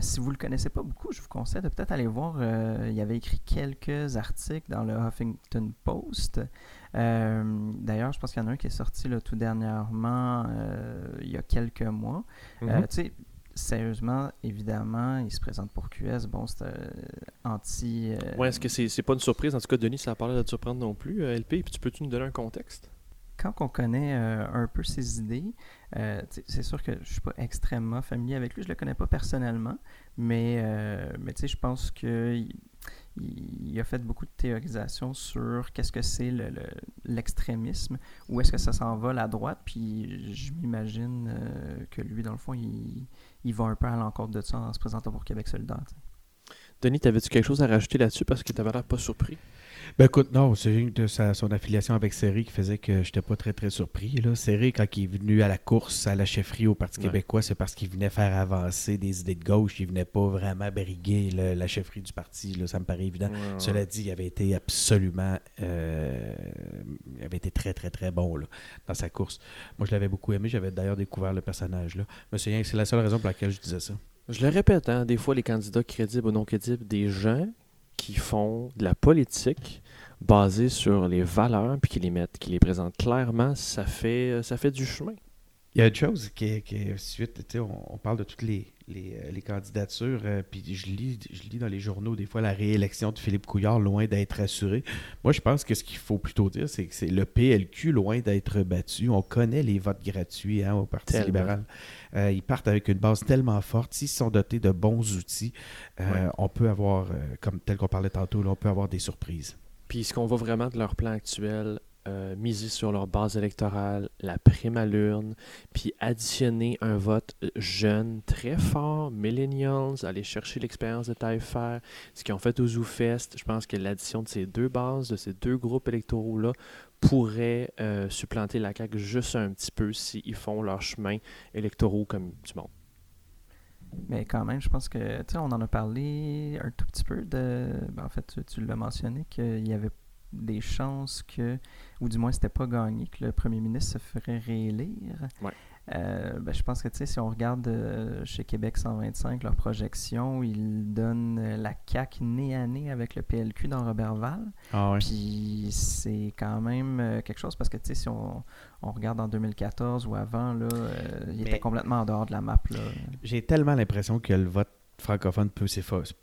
[SPEAKER 5] si vous ne le connaissez pas beaucoup, je vous conseille de peut-être aller voir. il avait écrit quelques articles dans le Huffington Post. D'ailleurs, je pense qu'il y en a un qui est sorti là, tout dernièrement, il y a quelques mois. Tu sais, sérieusement, évidemment, il se présente pour QS. Bon, c'est euh, anti. euh,
[SPEAKER 3] Ouais, est-ce que c'est c'est pas une surprise? En tout cas, Denis, ça a pas l'air de te surprendre non plus, euh, LP. Puis tu peux-tu nous donner un contexte?
[SPEAKER 5] quand on connaît euh, un peu ses idées, c'est sûr que je suis pas extrêmement familier avec lui, je le connais pas personnellement, mais, euh, mais tu sais, je pense que il, a fait beaucoup de théorisation sur qu'est-ce que c'est le- le- l'extrémisme, où est-ce que ça s'envole à droite, puis je m'imagine euh, que lui, dans le fond, il, il va un peu à l'encontre de ça en se présentant pour Québec solidaire.
[SPEAKER 3] Denis, t'avais-tu quelque chose à rajouter là-dessus parce que t'avais l'air pas surpris?
[SPEAKER 4] Ben écoute, non, c'est une de sa- son affiliation avec Serré qui faisait que j'étais pas très très surpris. Serré, quand il est venu à la course, à la chefferie au Parti
[SPEAKER 3] Ouais.
[SPEAKER 4] québécois, c'est parce qu'il venait faire avancer des idées de gauche. Il venait pas vraiment briguer la chefferie du parti. Là, ça me paraît évident.
[SPEAKER 3] Ouais, ouais.
[SPEAKER 4] Cela dit, il avait été absolument. euh, il avait été très, très, très bon là, dans sa course. Moi, je l'avais beaucoup aimé. J'avais d'ailleurs découvert le personnage. là. Monsieur Yang, c'est la seule raison pour laquelle je disais ça.
[SPEAKER 3] Je le répète, hein, des fois, les candidats crédibles ou non crédibles, des gens qui font de la politique basée sur les valeurs puis qui les mettent, qui les présentent clairement, ça fait, ça fait du chemin.
[SPEAKER 4] Il y a une chose qui est, qui est suite, on, on parle de toutes les, les, euh, les candidatures, euh, puis je lis, je lis dans les journaux des fois la réélection de Philippe Couillard loin d'être assurée. Moi, je pense que ce qu'il faut plutôt dire, c'est que c'est le PLQ loin d'être battu. On connaît les votes gratuits hein, au Parti
[SPEAKER 3] Tellement.
[SPEAKER 4] libéral. Euh, ils partent avec une base tellement forte. S'ils sont dotés de bons outils, euh,
[SPEAKER 3] Ouais.
[SPEAKER 4] on peut avoir, comme tel qu'on parlait tantôt, là, on peut avoir des surprises.
[SPEAKER 3] Puis ce qu'on voit vraiment de leur plan actuel, euh, miser sur leur base électorale, la prime à l'urne, puis additionner un vote euh, jeune très fort, millennials, aller chercher l'expérience de taille ce qu'ils ont fait au ZooFest, je pense que l'addition de ces deux bases, de ces deux groupes électoraux-là, pourrait euh, supplanter la CAQ juste un petit peu s'ils font leur chemin électoraux comme du monde.
[SPEAKER 5] Mais quand même, je pense que, tu sais, on en a parlé un tout petit peu de. ben, en fait, tu, tu l'as mentionné qu'il y avait des chances que, ou du moins, c'était pas gagné, que le premier ministre se ferait réélire.
[SPEAKER 3] Ouais.
[SPEAKER 5] Euh, ben, je pense que, tu sais, si on regarde euh, chez Québec 125, leur projection, ils donnent euh, la CAQ nez à nez avec le PLQ dans Robertval.
[SPEAKER 4] Ah
[SPEAKER 5] Puis c'est quand même quelque chose parce que, tu sais, si on, on regarde en 2014 ou avant, là, il était complètement en dehors de la map.
[SPEAKER 4] J'ai tellement l'impression que le vote francophone peut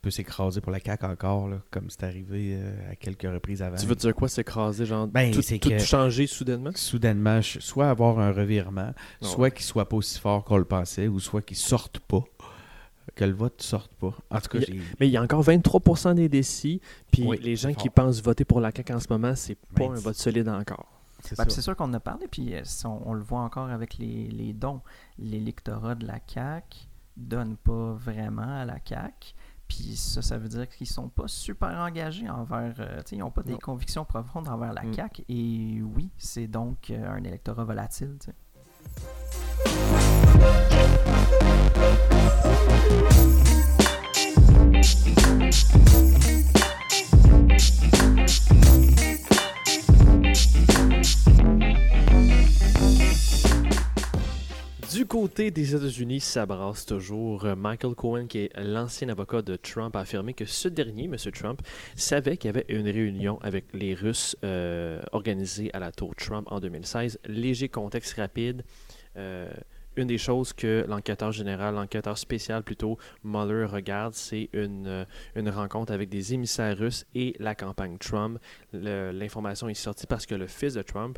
[SPEAKER 4] s'écraser pour la CAQ encore, là, comme c'est arrivé euh, à quelques reprises avant.
[SPEAKER 3] Tu veux dire quoi, s'écraser, genre
[SPEAKER 4] Ben,
[SPEAKER 3] tout,
[SPEAKER 4] c'est
[SPEAKER 3] tout
[SPEAKER 4] que-
[SPEAKER 3] changer soudainement?
[SPEAKER 4] Soudainement, je- soit avoir un revirement,
[SPEAKER 3] Ah
[SPEAKER 4] soit
[SPEAKER 3] ouais.
[SPEAKER 4] qu'il soit pas aussi fort qu'on le pensait, ou soit qu'il sorte pas, que le vote sorte pas. En tout cas,
[SPEAKER 3] Il Mais il y a encore 23% des décis, puis
[SPEAKER 4] Oui,
[SPEAKER 3] les gens qui
[SPEAKER 4] fort.
[SPEAKER 3] pensent voter pour la CAQ en ce moment, c'est pas
[SPEAKER 4] Ben,
[SPEAKER 3] un
[SPEAKER 4] c'est-
[SPEAKER 3] vote solide encore.
[SPEAKER 4] c'est
[SPEAKER 5] Ben,
[SPEAKER 4] ça.
[SPEAKER 5] puis c'est sûr qu'on en a parlé, puis euh, on le voit encore avec les, les dons. L'électorat de la CAQ donne pas vraiment à la CAQ. Puis ça, ça veut dire qu'ils sont pas super engagés envers... euh, sais, ils n'ont pas des convictions profondes envers la
[SPEAKER 3] Mm.
[SPEAKER 5] CAQ. Et oui, c'est donc euh, un électorat volatile.
[SPEAKER 3] Du côté des États-Unis, ça brasse toujours. Euh, Michael Cohen, qui est l'ancien avocat de Trump, a affirmé que ce dernier, M. Trump, savait qu'il y avait une réunion avec les Russes euh, organisée à la tour Trump en 2016. Léger contexte rapide. Euh, une des choses que l'enquêteur général, l'enquêteur spécial plutôt, Mueller regarde, c'est une, une rencontre avec des émissaires russes et la campagne Trump. L'information est sortie parce que le fils de Trump,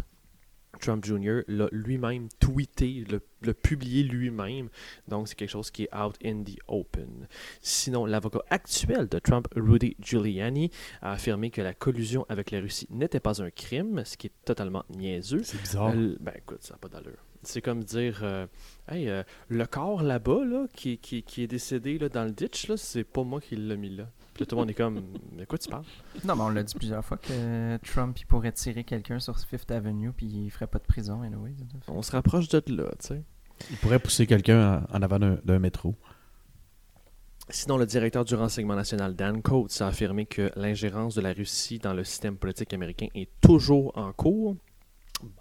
[SPEAKER 3] Trump Jr. l'a lui-même tweeté, l'a publié lui-même. Donc, c'est quelque chose qui est out in the open. Sinon, l'avocat actuel de Trump, Rudy Giuliani, a affirmé que la collusion avec la Russie n'était pas un crime, ce qui est totalement niaiseux.
[SPEAKER 4] C'est bizarre.
[SPEAKER 3] Euh, ben écoute, ça n'a pas d'allure. C'est comme dire, euh, hey, euh, le corps là-bas, là, qui, qui, qui est décédé là, dans le ditch, là, c'est pas moi qui l'ai mis là. Puis là, tout le monde est comme, de quoi tu parles?
[SPEAKER 5] Non, mais on l'a dit plusieurs fois que Trump il pourrait tirer quelqu'un sur Fifth Avenue puis il ferait pas de prison. Anyway.
[SPEAKER 3] On se rapproche de là, tu sais.
[SPEAKER 4] Il pourrait pousser quelqu'un en, avant d'un métro.
[SPEAKER 3] Sinon, le directeur du renseignement national, Dan Coates, a affirmé que l'ingérence de la Russie dans le système politique américain est toujours en cours.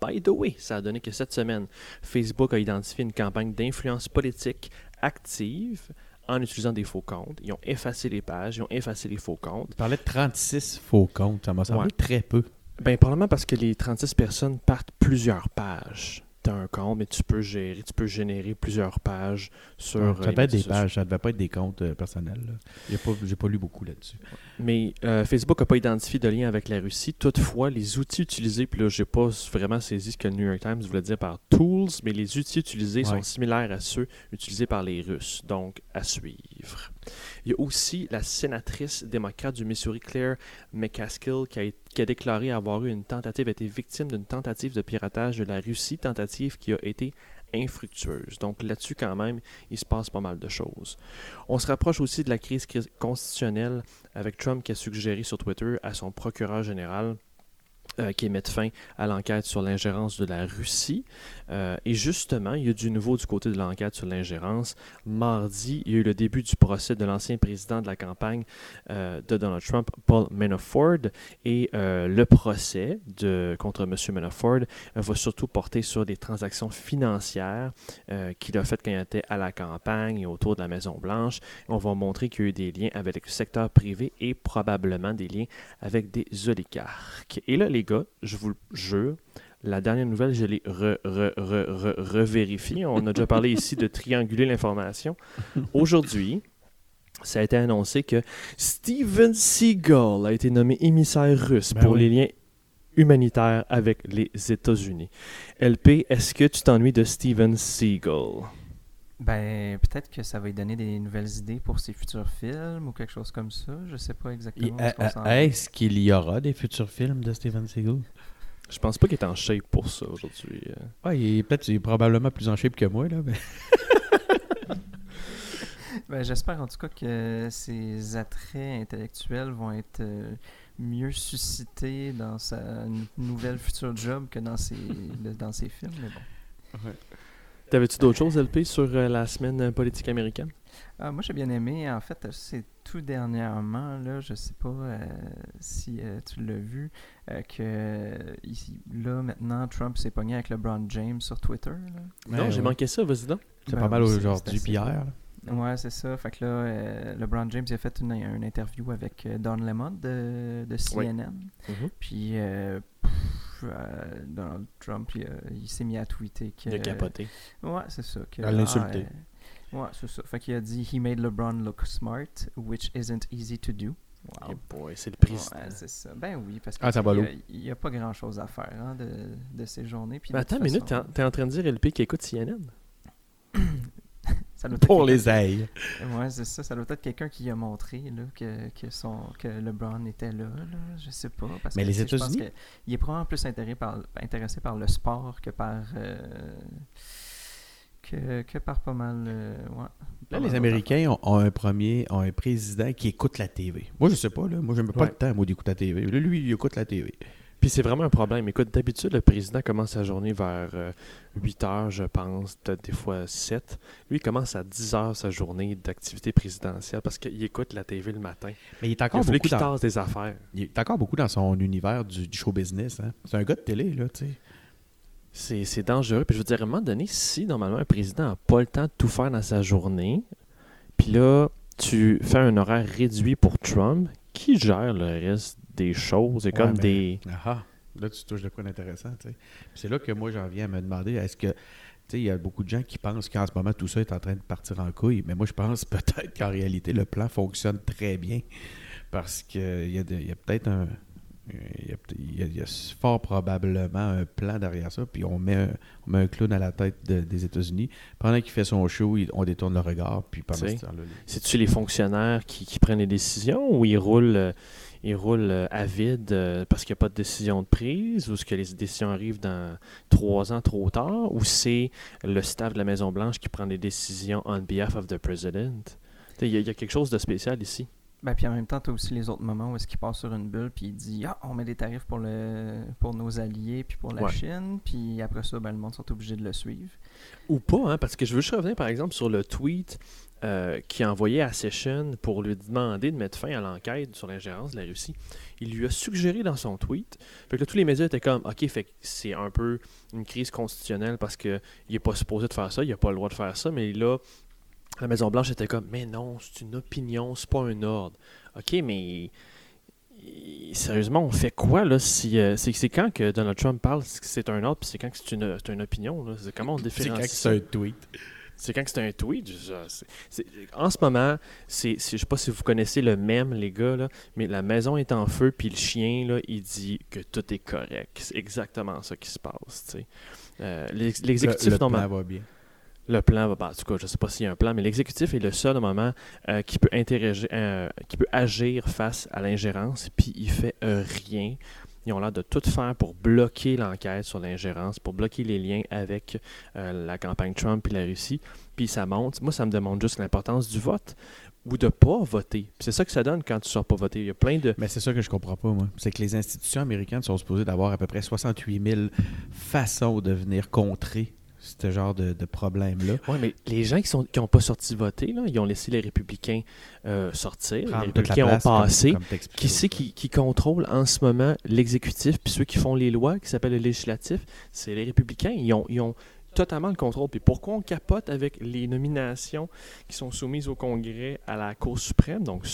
[SPEAKER 3] By the way, ça a donné que cette semaine, Facebook a identifié une campagne d'influence politique active en utilisant des faux comptes. Ils ont effacé les pages, ils ont effacé les faux comptes.
[SPEAKER 4] Il parlait de 36 faux comptes. Ça m'a semblé
[SPEAKER 3] Ouais.
[SPEAKER 4] très peu.
[SPEAKER 3] Ben, probablement parce que les 36 personnes partent plusieurs pages. Tu as un compte, mais tu peux gérer, tu peux générer plusieurs pages sur. Euh,
[SPEAKER 4] ça devait être des
[SPEAKER 3] sociaux.
[SPEAKER 4] pages, ça devait pas être des comptes euh, personnels. J'ai pas, pas lu beaucoup là-dessus.
[SPEAKER 3] Mais euh, Facebook n'a pas identifié de lien avec la Russie. Toutefois, les outils utilisés, puis là, j'ai pas vraiment saisi ce que le New York Times voulait dire par tools, mais les outils utilisés sont similaires à ceux utilisés par les Russes. Donc, à suivre. Il y a aussi la sénatrice démocrate du Missouri, Claire McCaskill, qui a, a déclaré avoir eu une tentative, été victime d'une tentative de piratage de la Russie, tentative qui a été infructueuse. Donc là-dessus, quand même, il se passe pas mal de choses. On se rapproche aussi de la crise cri- constitutionnelle avec Trump qui a suggéré sur Twitter à son procureur général euh, qui mette fin à l'enquête sur l'ingérence de la Russie. Euh, et justement, il y a du nouveau du côté de l'enquête sur l'ingérence. Mardi, il y a eu le début du procès de l'ancien président de la campagne euh, de Donald Trump, Paul Manafort. Et le procès de, contre M. Manafort va surtout porter sur des transactions financières qu'il a faites quand il était à la campagne et autour de la Maison-Blanche. On va montrer qu'il y a eu des liens avec le secteur privé et probablement des liens avec des oligarques. Et là, les gars, je vous le jure, la dernière nouvelle, je l'ai re, re, re, re, revérifiée. On a déjà parlé (laughs) ici de trianguler l'information. Aujourd'hui, ça a été annoncé que Steven Seagal a été nommé émissaire russe
[SPEAKER 4] Ben
[SPEAKER 3] pour
[SPEAKER 4] oui.
[SPEAKER 3] les liens humanitaires avec les États-Unis. LP, est-ce que tu t'ennuies de Steven Seagal?
[SPEAKER 5] Ben, peut-être que ça va lui donner des nouvelles idées pour ses futurs films ou quelque chose comme ça. Je sais pas exactement.
[SPEAKER 4] euh,
[SPEAKER 5] est-ce qu'on s'en
[SPEAKER 4] euh,
[SPEAKER 5] va.
[SPEAKER 4] Est-ce qu'il y aura des futurs films de Steven Seagal?
[SPEAKER 3] Je pense pas qu'il est en shape pour ça aujourd'hui. euh.
[SPEAKER 4] Ouais, il est peut-être probablement plus en shape que moi. Là, mais... (laughs)
[SPEAKER 5] Ben, J'espère en tout cas que ses attraits intellectuels vont être mieux suscités dans sa nouvelle future job que dans ses, dans ses films. Mais bon.
[SPEAKER 3] T'avais-tu d'autres choses, LP, sur euh, la semaine euh, politique américaine?
[SPEAKER 5] Ah, moi, j'ai bien aimé. En fait, c'est tout dernièrement, là, je sais pas euh, si euh, tu l'as vu, euh, que euh, ici, là, maintenant, Trump s'est pogné avec LeBron James sur Twitter. là.
[SPEAKER 3] non, j'ai manqué ça, vas-y donc.
[SPEAKER 4] C'est
[SPEAKER 5] Ben
[SPEAKER 4] pas mal
[SPEAKER 5] oui, c'est-
[SPEAKER 4] aujourd'hui puis hier.
[SPEAKER 5] Ouais, c'est ça. Fait que là, euh, LeBron James il a fait une, une interview avec euh, Don Lemon de, de
[SPEAKER 3] Oui.
[SPEAKER 5] CNN.
[SPEAKER 3] Mhm.
[SPEAKER 5] Puis euh, pff, euh, Donald Trump, il, a- il s'est mis à tweeter que.
[SPEAKER 3] A capoté.
[SPEAKER 5] Ouais, c'est ça. Que,
[SPEAKER 4] À l'insulter.
[SPEAKER 5] ah, euh, ouais, c'est ça. Fait qu'il a dit He made LeBron look smart, which isn't easy to do. Wow.
[SPEAKER 3] Eh boy, c'est le président.
[SPEAKER 5] Ouais, c'est ça. Ben oui, parce
[SPEAKER 4] Ah,
[SPEAKER 5] qu'il
[SPEAKER 4] l'eau.
[SPEAKER 5] n'y a, pas grand chose à faire hein, de, de ces journées. Puis de
[SPEAKER 3] attends une minute, t'es en, t'es en train de dire LP qui écoute CNN? (clears throat)
[SPEAKER 5] ça doit être
[SPEAKER 4] Pour les ailes.
[SPEAKER 5] Ouais, c'est ça. Ça doit être quelqu'un qui a montré là, que, que, son, que LeBron était là, là. Je sais pas. Parce
[SPEAKER 4] Mais
[SPEAKER 5] que,
[SPEAKER 4] les
[SPEAKER 5] je
[SPEAKER 4] États-Unis?
[SPEAKER 5] que Il est probablement plus intéressé par, intéressé par le sport que par. euh, que, que par pas mal. euh, ouais, pas
[SPEAKER 4] Là, les Américains ont, ont un premier, ont un président qui écoute la TV. Moi, je sais pas, là. Moi, j'aime pas
[SPEAKER 3] Ouais.
[SPEAKER 4] le temps, moi, d'écouter la TV. Là, lui, il écoute la TV.
[SPEAKER 3] Puis c'est vraiment un problème. Écoute, d'habitude, le président commence sa journée vers euh, 8 heures, je pense, peut-être des fois 7. Lui, il commence à 10 heures sa journée d'activité présidentielle parce qu'il écoute la TV le matin.
[SPEAKER 4] Mais il est
[SPEAKER 3] Il
[SPEAKER 4] encore
[SPEAKER 3] fallu
[SPEAKER 4] beaucoup dans,
[SPEAKER 3] tasse des affaires.
[SPEAKER 4] il est encore beaucoup dans son univers du, du show business. Hein. C'est un gars de télé, là, tu sais.
[SPEAKER 3] C'est c'est dangereux. Puis je veux dire, à un moment donné, si normalement un président n'a pas le temps de tout faire dans sa journée, puis là, tu fais un horaire réduit pour Trump, qui gère le reste des choses? C'est comme des...
[SPEAKER 4] Ah, là, tu touches de quoi d'intéressant, C'est là que moi, j'en viens à me demander, est-ce que, tu sais, il y a beaucoup de gens qui pensent qu'en ce moment, tout ça est en train de partir en couille, mais moi, je pense (laughs) peut-être qu'en réalité, le plan fonctionne très bien, parce qu'il a, y a peut-être un... Il y, a, peut- il y a- il y a fort probablement un plan derrière ça, puis on met un, on met un clown à la tête de- des États-Unis. Pendant qu'il fait son show, il- on détourne le regard, puis pendant ce temps-là, les-
[SPEAKER 3] C'est-tu les fonctionnaires qui, qui prennent les décisions ou ils roulent, euh, ils roulent euh, à vide euh, parce qu'il n'y a pas de décision de prise ou est-ce que les décisions arrivent dans trois ans trop tard ou c'est le staff de la Maison-Blanche qui prend les décisions on behalf of the president? Tu sais, Il y, a- il y a quelque chose de spécial ici.
[SPEAKER 5] Ben, puis en même temps, tu as aussi les autres moments où est-ce qu'il passe sur une bulle puis il dit Ah, on met des tarifs pour, le, pour nos alliés puis pour la
[SPEAKER 3] Ouais.
[SPEAKER 5] Chine. Puis après ça, ben, le monde sont obligés de le suivre.
[SPEAKER 3] Ou pas, hein, parce que je veux juste revenir par exemple sur le tweet euh, qu'il a envoyé à Session pour lui demander de mettre fin à l'enquête sur l'ingérence de la Russie. Il lui a suggéré dans son tweet. Fait que là, tous les médias étaient comme OK, fait que c'est un peu une crise constitutionnelle parce qu'il n'est pas supposé de faire ça, il n'a pas le droit de faire ça, mais là, la Maison-Blanche était comme Mais non, c'est une opinion, c'est pas un ordre. OK, mais sérieusement, on fait quoi là si euh, c'est c'est quand que Donald Trump parle que c'est un ordre, puis c'est quand que c'est une, c'est une opinion là? C'est comment on
[SPEAKER 4] C'est
[SPEAKER 3] différencie
[SPEAKER 4] quand c'est un tweet.
[SPEAKER 3] C'est quand que c'est un tweet. je- c'est- c'est- en ce moment, c'est, c'est- je sais pas si vous connaissez le même, les gars, là, mais la maison est en feu, puis le chien, là, il dit que tout est correct. C'est exactement ça qui se passe. tu sais. Euh, l'ex- l'exécutif,
[SPEAKER 4] le, le
[SPEAKER 3] normalement-. Le plan va. ben, en tout cas, je ne sais pas s'il y a un plan, mais l'exécutif est le seul au moment euh, qui peut euh, qui peut agir face à l'ingérence, puis il fait euh, rien. Ils ont l'air de tout faire pour bloquer l'enquête sur l'ingérence, pour bloquer les liens avec la campagne Trump et la Russie. Puis ça montre. Moi, ça me demande juste l'importance du vote ou de pas voter. C'est ça que ça donne quand tu ne sors pas voter. Il y a plein de.
[SPEAKER 4] Mais c'est ça que je comprends pas, moi. C'est que les institutions américaines sont supposées d'avoir à peu près 68 000 façons de venir contrer ce genre de, de problème-là.
[SPEAKER 3] Oui, mais les gens qui sont qui n'ont pas sorti voter, là, ils ont laissé les républicains euh, sortir.
[SPEAKER 4] Prendre
[SPEAKER 3] les républicains ont
[SPEAKER 4] place,
[SPEAKER 3] passé.
[SPEAKER 4] comme
[SPEAKER 3] Qui c'est qui, qui contrôle en ce moment l'exécutif, puis ceux qui font les lois, qui s'appellent le législatif, c'est les républicains. Ils ont, ils ont totalement le contrôle. Puis pourquoi on capote avec les nominations qui sont soumises au Congrès à la Cour suprême? Donc,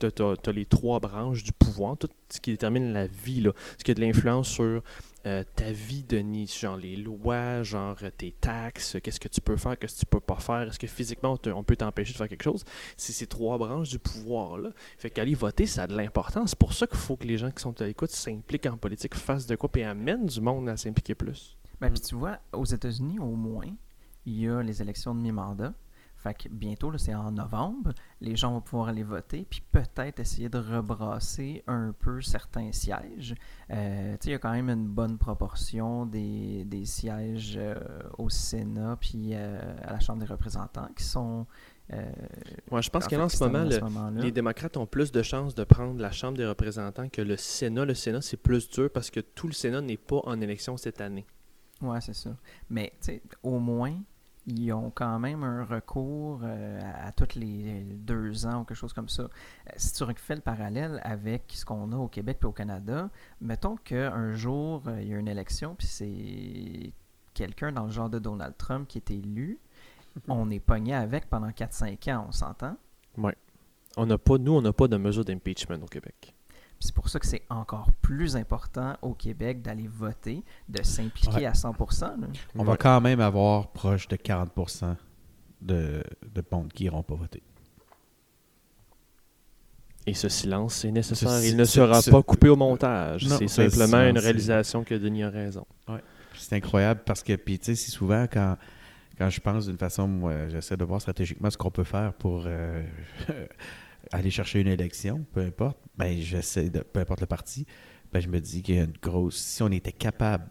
[SPEAKER 3] tu as, les trois branches du pouvoir, tout ce qui détermine la vie, là, ce qui a de l'influence sur euh, ta vie, Denis, genre les lois, genre euh, tes taxes, qu'est-ce que tu peux faire, qu'est-ce que tu peux pas faire, est-ce que physiquement on peut t'empêcher de faire quelque chose? C'est ces trois branches du pouvoir-là. Fait qu'aller voter, ça a de l'importance. C'est pour ça qu'il faut que les gens qui sont à l'écoute s'impliquent en politique, fassent de quoi, puis amènent du monde à s'impliquer plus.
[SPEAKER 5] Ben, puis tu vois, aux États-Unis, au moins, il y a les élections de mi-mandat. Fait que bientôt, là, c'est en novembre, les gens vont pouvoir aller voter, puis peut-être essayer de rebrasser un peu certains sièges. Euh, il y a quand même une bonne proportion des, des sièges euh, au Sénat, puis euh, à la Chambre des représentants qui sont...
[SPEAKER 3] Moi, je pense
[SPEAKER 5] en
[SPEAKER 3] que
[SPEAKER 5] fait,
[SPEAKER 3] là, en ce moment, les démocrates ont plus de chances de prendre la Chambre des représentants que le Sénat. Le Sénat, c'est plus dur parce que tout le Sénat n'est pas en élection cette année.
[SPEAKER 5] Ouais, c'est ça. Mais au moins, ils ont quand même un recours euh, à, à tous les deux ans ou quelque chose comme ça. Euh, si tu refais le parallèle avec ce qu'on a au Québec et au Canada, mettons qu'un jour, euh, il y a une élection, puis c'est quelqu'un dans le genre de Donald Trump qui est élu, on est pogné avec pendant 4-5 ans, on s'entend?
[SPEAKER 3] On n'a pas, nous, on n'a pas de mesure d'impeachment au Québec.
[SPEAKER 5] C'est pour ça que c'est encore plus important au Québec d'aller voter, de s'impliquer
[SPEAKER 4] Ouais.
[SPEAKER 5] à 100%. là.
[SPEAKER 4] On va quand même avoir proche de 40 de, de monde qui n'iront pas voter.
[SPEAKER 3] Et ce silence est nécessaire.
[SPEAKER 4] Ce-
[SPEAKER 3] Il ne
[SPEAKER 4] ce-
[SPEAKER 3] sera
[SPEAKER 4] ce-
[SPEAKER 3] pas coupé au montage. C'est
[SPEAKER 4] ce
[SPEAKER 3] simplement une réalisation que Denis a raison.
[SPEAKER 4] Puis C'est incroyable parce que, puis tu sais, si souvent, quand, quand je pense d'une façon, moi, j'essaie de voir stratégiquement ce qu'on peut faire pour euh, (laughs) aller chercher une élection, peu importe, ben, j'essaie de, peu importe le parti, ben, je me dis qu'il y a une grosse. Si on était capable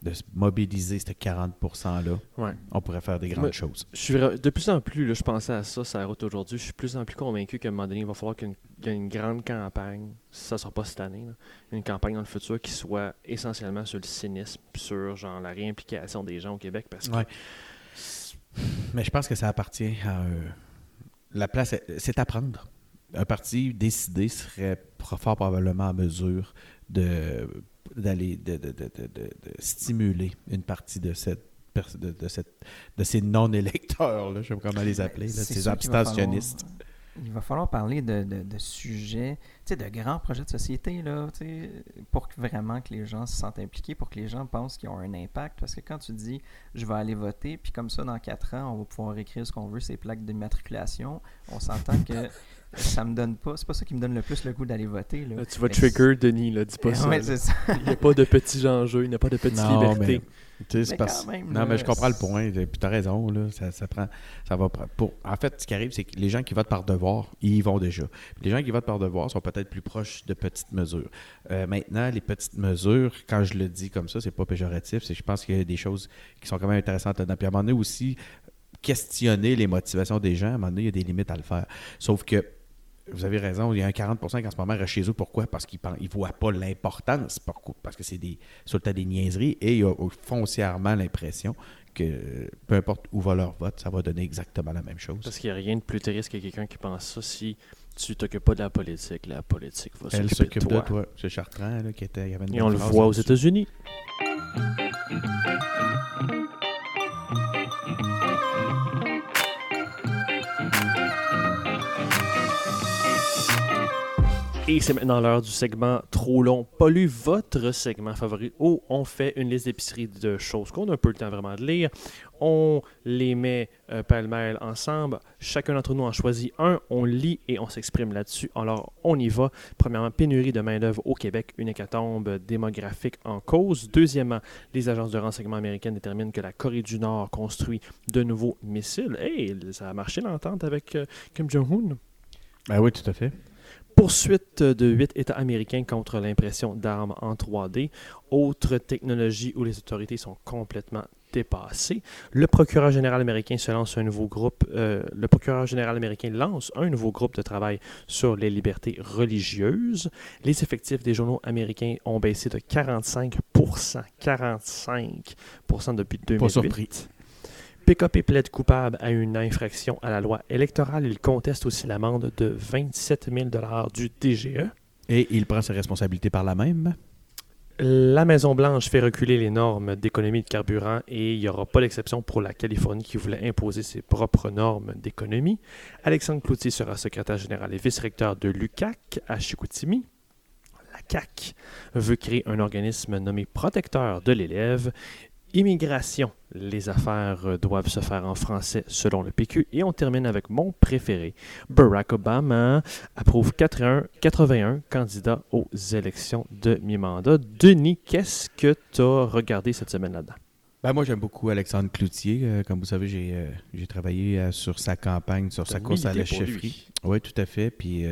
[SPEAKER 4] de se mobiliser ce 40%-là,
[SPEAKER 3] Ouais.
[SPEAKER 4] on pourrait faire des grandes
[SPEAKER 3] Mais-
[SPEAKER 4] choses.
[SPEAKER 3] Je suis de plus en plus, là, je pensais à ça, ça route aujourd'hui. Je suis de plus en plus convaincu qu'à un moment donné, il va falloir qu'il y ait une, grande campagne, ça ne sera pas cette année, là, une campagne dans le futur qui soit essentiellement sur le cynisme, sur genre la réimplication des gens au Québec. Parce que
[SPEAKER 4] Ouais. Mais je pense que ça appartient à un- La place, c'est à prendre. Un parti décidé serait fort probablement en mesure de d'aller de, de- de- de- stimuler une partie de cette de, de cette de ces non-électeurs, je sais pas comment les appeler, là, ces
[SPEAKER 5] va
[SPEAKER 4] abstentionnistes.
[SPEAKER 5] falloir- Il va falloir parler de, de, de sujets, de grands projets de société, là, pour que vraiment que les gens se sentent impliqués, pour que les gens pensent qu'ils ont un impact. Parce que quand tu dis, je vais aller voter, puis comme ça, dans quatre ans, on va pouvoir écrire ce qu'on veut, ces plaques d'immatriculation, on s'entend que (laughs) ça me donne pas, c'est pas ça qui me donne le plus le goût d'aller voter, là.
[SPEAKER 3] là, tu vas
[SPEAKER 5] Mais
[SPEAKER 3] trigger Denis, là, dis pas ça.
[SPEAKER 5] Ouais,
[SPEAKER 3] là.
[SPEAKER 5] c'est ça.
[SPEAKER 3] Il n'y a pas de petits enjeux, il n'y a pas de petites
[SPEAKER 4] Non, mais,
[SPEAKER 5] Mais
[SPEAKER 4] parce-
[SPEAKER 5] quand même,
[SPEAKER 4] non,
[SPEAKER 5] là,
[SPEAKER 4] mais je comprends le point. Puis tu as raison. Là, ça, ça prend, ça va prendre- pour, en fait, ce qui arrive, c'est que les gens qui votent par devoir, ils y vont déjà. Les gens qui votent par devoir sont peut-être plus proches de petites mesures. Euh, maintenant, les petites mesures, quand je le dis comme ça, c'est pas péjoratif. C'est, je pense qu'il y a des choses qui sont quand même intéressantes là-dedans. Puis à un moment donné aussi, questionner les motivations des gens, à un moment donné, il y a des limites à le faire. Sauf que vous avez raison, il y a un 40 qui en ce moment reste chez eux. Pourquoi? Parce qu'ils ne voient pas l'importance. Parce que c'est des, sur le tas des niaiseries et ils ont foncièrement l'impression que peu importe où va leur vote, ça va donner exactement la même chose.
[SPEAKER 3] Parce qu'il n'y a rien de plus triste que quelqu'un qui pense ça. Si tu t'occupes pas de la politique, la politique va
[SPEAKER 4] Elle
[SPEAKER 3] s'occuper
[SPEAKER 4] s'occupe
[SPEAKER 3] de
[SPEAKER 4] de
[SPEAKER 3] toi.
[SPEAKER 4] toi. C'est Chartrand là, qui était. Il y avait une
[SPEAKER 3] Et on le voit aux. États-Unis. Et c'est maintenant l'heure du segment trop long, pas lu votre segment favori où on fait une liste d'épiceries de choses qu'on a un peu le temps vraiment de lire. On les met euh, pêle-mêle ensemble. Chacun d'entre nous en choisit un, on lit et on s'exprime là-dessus. Alors, on y va. Premièrement, pénurie de main-d'œuvre au Québec, une hécatombe démographique en cause. Deuxièmement, les agences de renseignement américaines déterminent que la Corée du Nord construit de nouveaux missiles. Hey, ça a marché l'entente avec euh, Kim Jong-un?
[SPEAKER 4] Ben oui, tout à fait.
[SPEAKER 3] Poursuite de huit États américains contre l'impression d'armes en 3D. Autre technologie où les autorités sont complètement dépassées. Le procureur général américain se lance un nouveau groupe. euh, le procureur général américain lance un nouveau groupe de travail sur les libertés religieuses. Les effectifs des journaux américains ont baissé de 45 45 depuis 2008.
[SPEAKER 4] Pas surpris.
[SPEAKER 3] PKP plaide coupable à une infraction à la loi électorale. Il conteste aussi l'amende de 27 000 du DGE.
[SPEAKER 4] Et il prend ses responsabilités par la même.
[SPEAKER 3] La Maison-Blanche fait reculer les normes d'économie de carburant et il n'y aura pas d'exception pour la Californie qui voulait imposer ses propres normes d'économie. Alexandre Cloutier sera secrétaire général et vice-recteur de l'UCAC à Chicoutimi. La CAC veut créer un organisme nommé protecteur de l'élève. Immigration, les affaires euh, doivent se faire en français selon le PQ. Et on termine avec mon préféré. Barack Obama approuve 81, 81 candidats aux élections de mi-mandat. Denis, qu'est-ce que tu as regardé cette semaine là-dedans?
[SPEAKER 4] Ben moi, j'aime beaucoup Alexandre Cloutier. Euh, comme vous savez, j'ai euh, travaillé euh, sur sa campagne, sur sa course à la chefferie. Oui, tout à fait. Puis,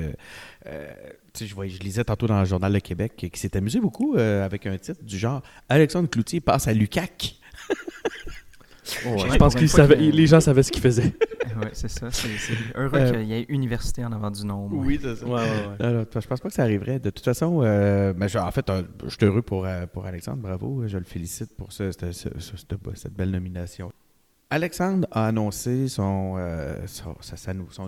[SPEAKER 4] je, voyais- je lisais tantôt dans le Journal Le Québec qui s'est amusé beaucoup euh, avec un titre du genre Alexandre Cloutier passe à l'UCAC. (laughs)
[SPEAKER 3] je
[SPEAKER 5] Ouais,
[SPEAKER 3] pense que les gens savaient ce qu'ils faisaient. (laughs)
[SPEAKER 5] Oui, c'est ça. C'est heureux
[SPEAKER 4] Euh,
[SPEAKER 5] qu'il y ait université en avant du nom. moi.
[SPEAKER 4] c'est ça.
[SPEAKER 3] Ouais, ouais,
[SPEAKER 4] non, je pense pas que ça arriverait. De toute façon, euh, ben, je- en fait, euh, je suis heureux pour, pour Alexandre. Bravo. Je le félicite pour ce- ce- ce- ce- cette, cette belle nomination. Alexandre a annoncé son, euh,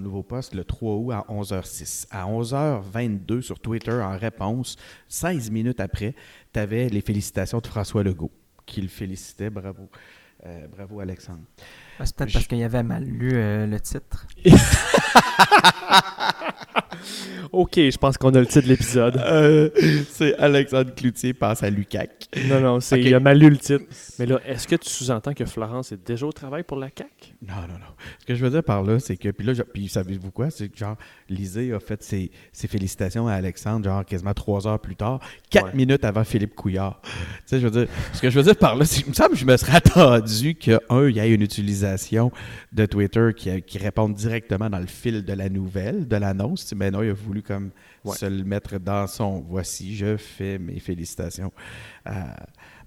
[SPEAKER 4] nouveau poste le 3 août à 11h06. À 11h22 sur Twitter, en réponse, 16 minutes après, tu avais les félicitations de François Legault, qui le félicitait. Bravo. Euh, bravo, Alexandre.
[SPEAKER 5] Ah, C'est peut-être
[SPEAKER 4] Je-
[SPEAKER 5] parce qu'il avait mal lu euh, le titre. (laughs)
[SPEAKER 3] Ok, je pense qu'on a le titre de l'épisode.
[SPEAKER 4] Euh, c'est Alexandre Cloutier passe à Lucac.
[SPEAKER 3] Non, non, c'est, il a mal lu le titre. Mais là, est-ce que tu sous-entends que Florence est déjà au travail pour la CAQ?
[SPEAKER 4] Non, non, non. Ce que je veux dire par là, c'est que. Puis là, je- puis savez-vous quoi? C'est que, genre, Lisée a fait ses, ses félicitations à Alexandre, genre, quasiment trois heures plus tard, quatre
[SPEAKER 3] Ouais.
[SPEAKER 4] minutes avant Philippe Couillard. tu sais, je veux dire. Ce que je veux dire par là, c'est que, il me semble que je me serais attendu qu'un, il y ait une utilisation de Twitter qui, qui réponde directement dans le fil de la nouvelle, de l'annonce. Mais non, il a voulu comme
[SPEAKER 3] Ouais.
[SPEAKER 4] se le mettre dans son voici, je fais mes félicitations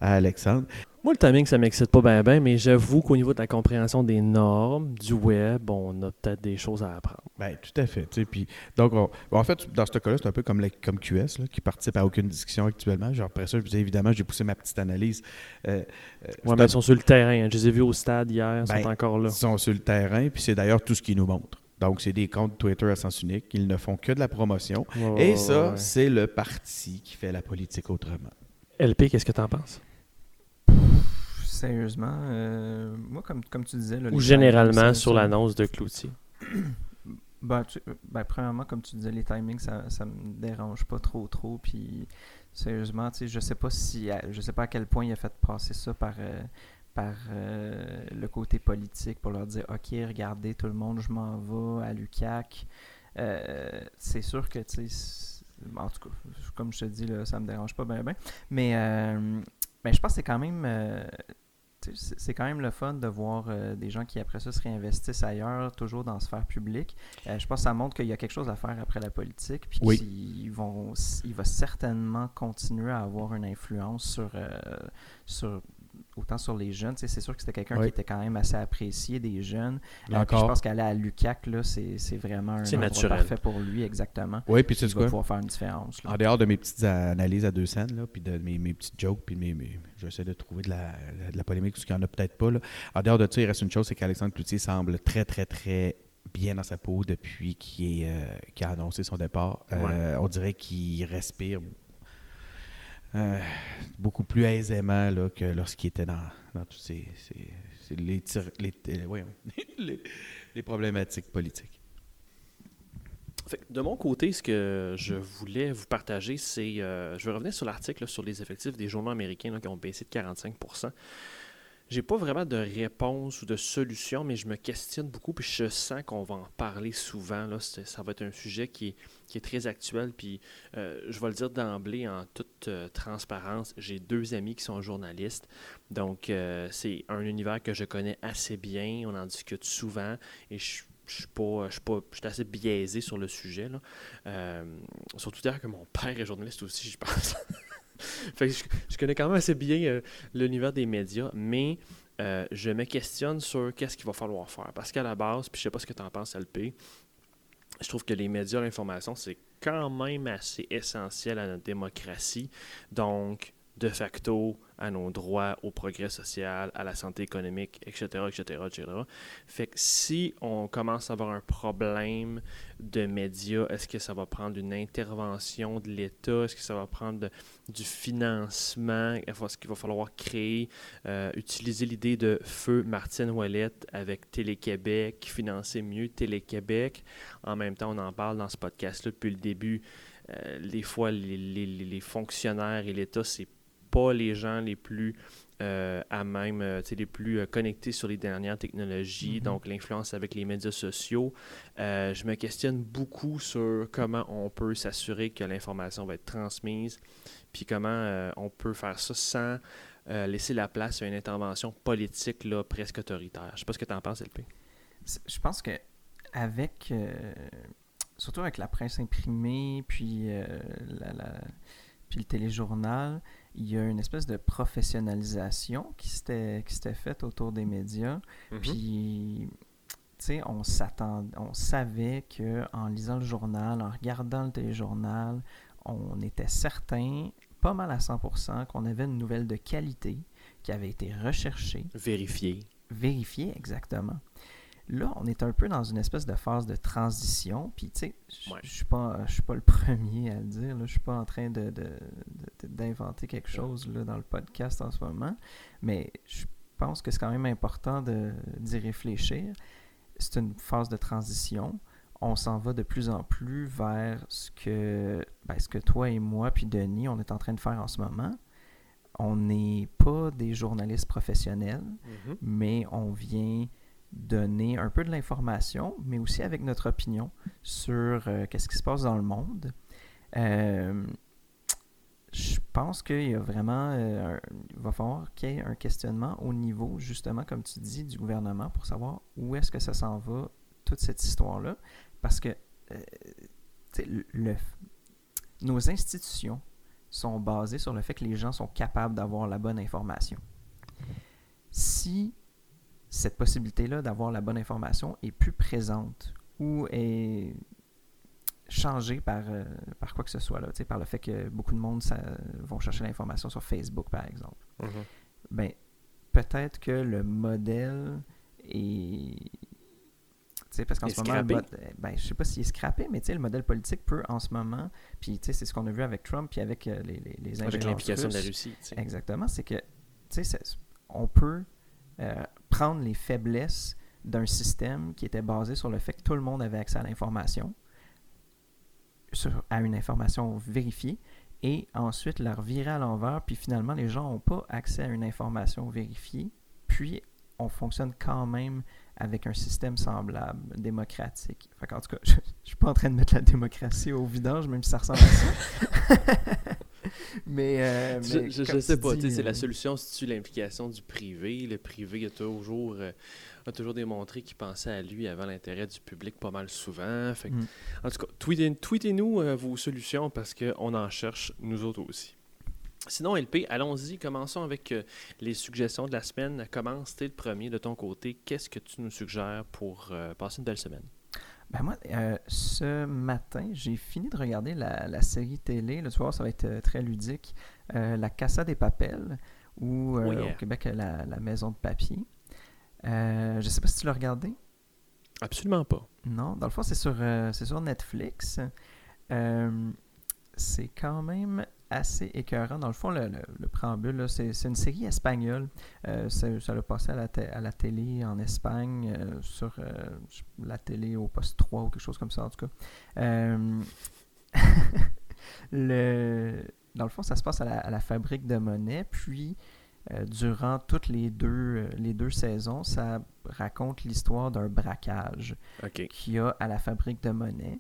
[SPEAKER 4] à Alexandre.
[SPEAKER 3] Moi, le timing, ça m'excite pas bien, bien, mais j'avoue qu'au niveau de la compréhension des normes du web, on a peut-être des choses à apprendre.
[SPEAKER 4] Ben, tout à fait. tu Puis, donc, on- en fait, dans ce cas-là, c'est un peu comme, la- comme QS, là, qui participe à aucune discussion actuellement. Genre, après ça, je vous dis, évidemment, j'ai poussé ma petite analyse. Euh, euh, c'est
[SPEAKER 3] mais ils sont sur le terrain. hein. Je les ai vus au stade hier, ils
[SPEAKER 4] Ben,
[SPEAKER 3] sont encore là.
[SPEAKER 4] Ils sont sur le terrain, puis c'est d'ailleurs tout ce qu'ils nous montrent. Donc, c'est des comptes Twitter à sens unique. Ils ne font que de la promotion. Et ça,
[SPEAKER 3] ouais.
[SPEAKER 4] c'est le parti qui fait la politique autrement.
[SPEAKER 3] LP, qu'est-ce que t'en penses?
[SPEAKER 5] Sérieusement, euh, moi, comme, comme tu disais... là,
[SPEAKER 3] Ou généralement sur l'annonce de Cloutier? (coughs)
[SPEAKER 5] Ben, tu- ben, premièrement, comme tu disais, les timings, ça, ça me dérange pas trop, trop. Puis, sérieusement, tu sais, je sais pas si, je sais pas à quel point il a fait passer ça par, euh, par euh, le côté politique pour leur dire, ok, regardez tout le monde, je m'en vais à l'UCAC. Euh, c'est sûr que, tu sais, en tout cas, comme je te dis, là, ça me dérange pas bien, bien. Mais, ben, je pense que c'est quand même. euh, c'est quand même le fun de voir euh, des gens qui après ça se réinvestissent ailleurs, toujours dans la sphère publique. Euh, je pense que ça montre qu'il y a quelque chose à faire après la politique, puis
[SPEAKER 4] Oui.
[SPEAKER 5] qu'il vont, il va certainement continuer à avoir une influence sur, sur autant sur les jeunes. Tu sais, c'est sûr que c'était quelqu'un
[SPEAKER 4] Oui.
[SPEAKER 5] qui était quand même assez apprécié des jeunes. Euh, puis je pense qu'aller à l'UCAC, là, c'est vraiment un endroit parfait pour lui, exactement.
[SPEAKER 4] Oui, puis
[SPEAKER 5] il va
[SPEAKER 4] quoi?
[SPEAKER 5] pouvoir faire une différence. là.
[SPEAKER 4] En dehors de mes petites analyses à deux scènes, là, puis de mes, mes petites jokes, puis mes, mes- j'essaie de trouver de la, de la polémique, parce qu'il n'y en a peut-être pas. Là. En dehors de ça, il reste une chose, c'est qu'Alexandre Cloutier semble très, très, très bien dans sa peau depuis qu'il euh, a annoncé son départ. Euh, On dirait qu'il respire euh, beaucoup plus aisément là, que lorsqu'il était dans, dans tous ces, euh, (laughs) les- problématiques politiques.
[SPEAKER 3] de mon côté, ce que je voulais vous partager, c'est. je vais revenir sur l'article sur les effectifs des journaux américains qui ont baissé de 45 j'ai pas vraiment de réponse ou de solution, mais je me questionne beaucoup, puis je sens qu'on va en parler souvent. Là. Ça va être un sujet qui est, très actuel, puis euh, je vais le dire d'emblée en toute euh, transparence. J'ai deux amis qui sont journalistes, donc euh, c'est un univers que je connais assez bien, on en discute souvent, et je suis pas, je suis pas, je suis assez biaisé sur le sujet. Là. surtout dire que mon père est journaliste aussi, je pense. (laughs) (laughs) je, connais quand même assez bien euh, l'univers des médias, mais euh, je me questionne sur qu'est-ce qu'il va falloir faire. Parce qu'à la base, puis je sais pas ce que tu en penses, LP, je trouve que les médias, l'information, c'est quand même assez essentiel à notre démocratie. Donc, de facto à nos droits, au progrès social, à la santé économique, etc., etc., etc. Fait que si on commence à avoir un problème de médias, est-ce que ça va prendre une intervention de l'État? Est-ce que ça va prendre du financement? Est-ce qu'il va falloir créer, euh, utiliser l'idée de feu Martine Ouellette avec Télé-Québec, financer mieux Télé-Québec? En même temps, on en parle dans ce podcast-là depuis le début. Euh, des fois, les, les, les fonctionnaires et l'État, c'est pas les gens les plus euh, à même, euh, les plus euh, connectés sur les dernières technologies, mm-hmm. donc l'influence avec les médias sociaux. je me questionne beaucoup sur comment on peut s'assurer que l'information va être transmise, puis comment on peut faire ça sans laisser la place à une intervention politique là, presque autoritaire. Je ne sais pas ce que tu en penses, LP.
[SPEAKER 5] Je pense que avec, surtout avec la presse imprimée, puis, la, puis le téléjournal, il y a une espèce de professionnalisation qui s'était faite autour des médias. Mm-hmm. Puis, tu sais, on s'attend, on savait que en lisant le journal, en regardant le téléjournal, on était certain, pas mal à 100%, qu'on avait une nouvelle de qualité qui avait été recherchée.
[SPEAKER 3] Vérifiée.
[SPEAKER 5] Vérifiée, exactement. Là, on est un peu dans une espèce de phase de transition. Puis, tu sais, je ne suis, pas, suis pas le (laughs) premier à le dire. Je ne suis pas en train d'inventer de, quelque chose là, dans le podcast en ce moment. Mais je pense que c'est quand même important d'y réfléchir. C'est une phase de transition. On s'en va de plus en plus vers ce que, ben, ce que toi et moi, puis Denis, on est en train de faire en ce moment on n'est pas des journalistes professionnels, mm-hmm. mais on vient donner un peu de l'information, mais aussi avec notre opinion sur euh, qu'est-ce qui se passe dans le monde. Euh, je pense qu'il y a vraiment, euh, il va falloir qu'il y ait un questionnement au niveau, justement, comme tu dis, du gouvernement pour savoir où est-ce que ça s'en va, toute cette histoire-là. Parce que le, nos institutions sont basées sur le fait que les gens sont capables d'avoir la bonne information. Si cette possibilité-là d'avoir la bonne information est plus présente ou est changée par, euh, par quoi que ce soit, là, par le fait que beaucoup de monde ça, vont chercher l'information sur Facebook, par exemple. Mm-hmm. Ben, peut-être que le modèle est sais, parce qu'en ce moment, le ben, je sais pas s'il est scrappé, mais le modèle politique peut en ce moment, puis c'est ce qu'on a vu avec Trump, puis avec euh, les, les, les
[SPEAKER 3] Avec l'implication de la Russie.
[SPEAKER 5] Exactement, c'est que, on peut euh, prendre les faiblesses d'un système qui était basé sur le fait que tout le monde avait accès à l'information, à une information vérifiée, et ensuite la revirer à l'envers, puis finalement les gens n'ont pas accès à une information vérifiée, puis on fonctionne quand même avec un système semblable, démocratique. en tout cas, (laughs) je ne suis pas en train de mettre la démocratie au vidange, même si ça ressemble à ça. (laughs) (laughs) mais, euh,
[SPEAKER 3] je, ne sais pas, c'est la euh, solution si tu l'implication du privé. Le privé a toujours, euh, a toujours démontré qu'il pensait à lui avant l'intérêt du public pas mal souvent. Mm. En tout cas, tweetez-nous vos solutions parce qu'on en cherche nous autres aussi. Sinon, LP, allons-y. Commençons avec les suggestions de la semaine. Commence, tu le premier de ton côté. Qu'est-ce que tu nous suggères pour passer une belle semaine?
[SPEAKER 5] Ben moi, euh, ce matin, j'ai fini de regarder la, série télé. Le soir, ça va être euh, très ludique. Euh, la Casa des Papels, ou au Québec, la, Maison de papier. je ne sais pas si tu l'as regardé.
[SPEAKER 3] Absolument pas.
[SPEAKER 5] Non, dans le fond, c'est sur, sur Netflix. c'est quand même assez écœurant. Dans le fond, le, le, préambule, c'est une série espagnole. Euh, ça l'a passé à la, à la, télé en Espagne, euh, sur euh, la télé au poste 3 ou quelque chose comme ça, en tout cas. (laughs) le, dans le fond, ça se passe à la, fabrique de monnaie, puis durant toutes les deux, les deux saisons, ça raconte l'histoire d'un braquage qu'il y a à la fabrique de monnaie.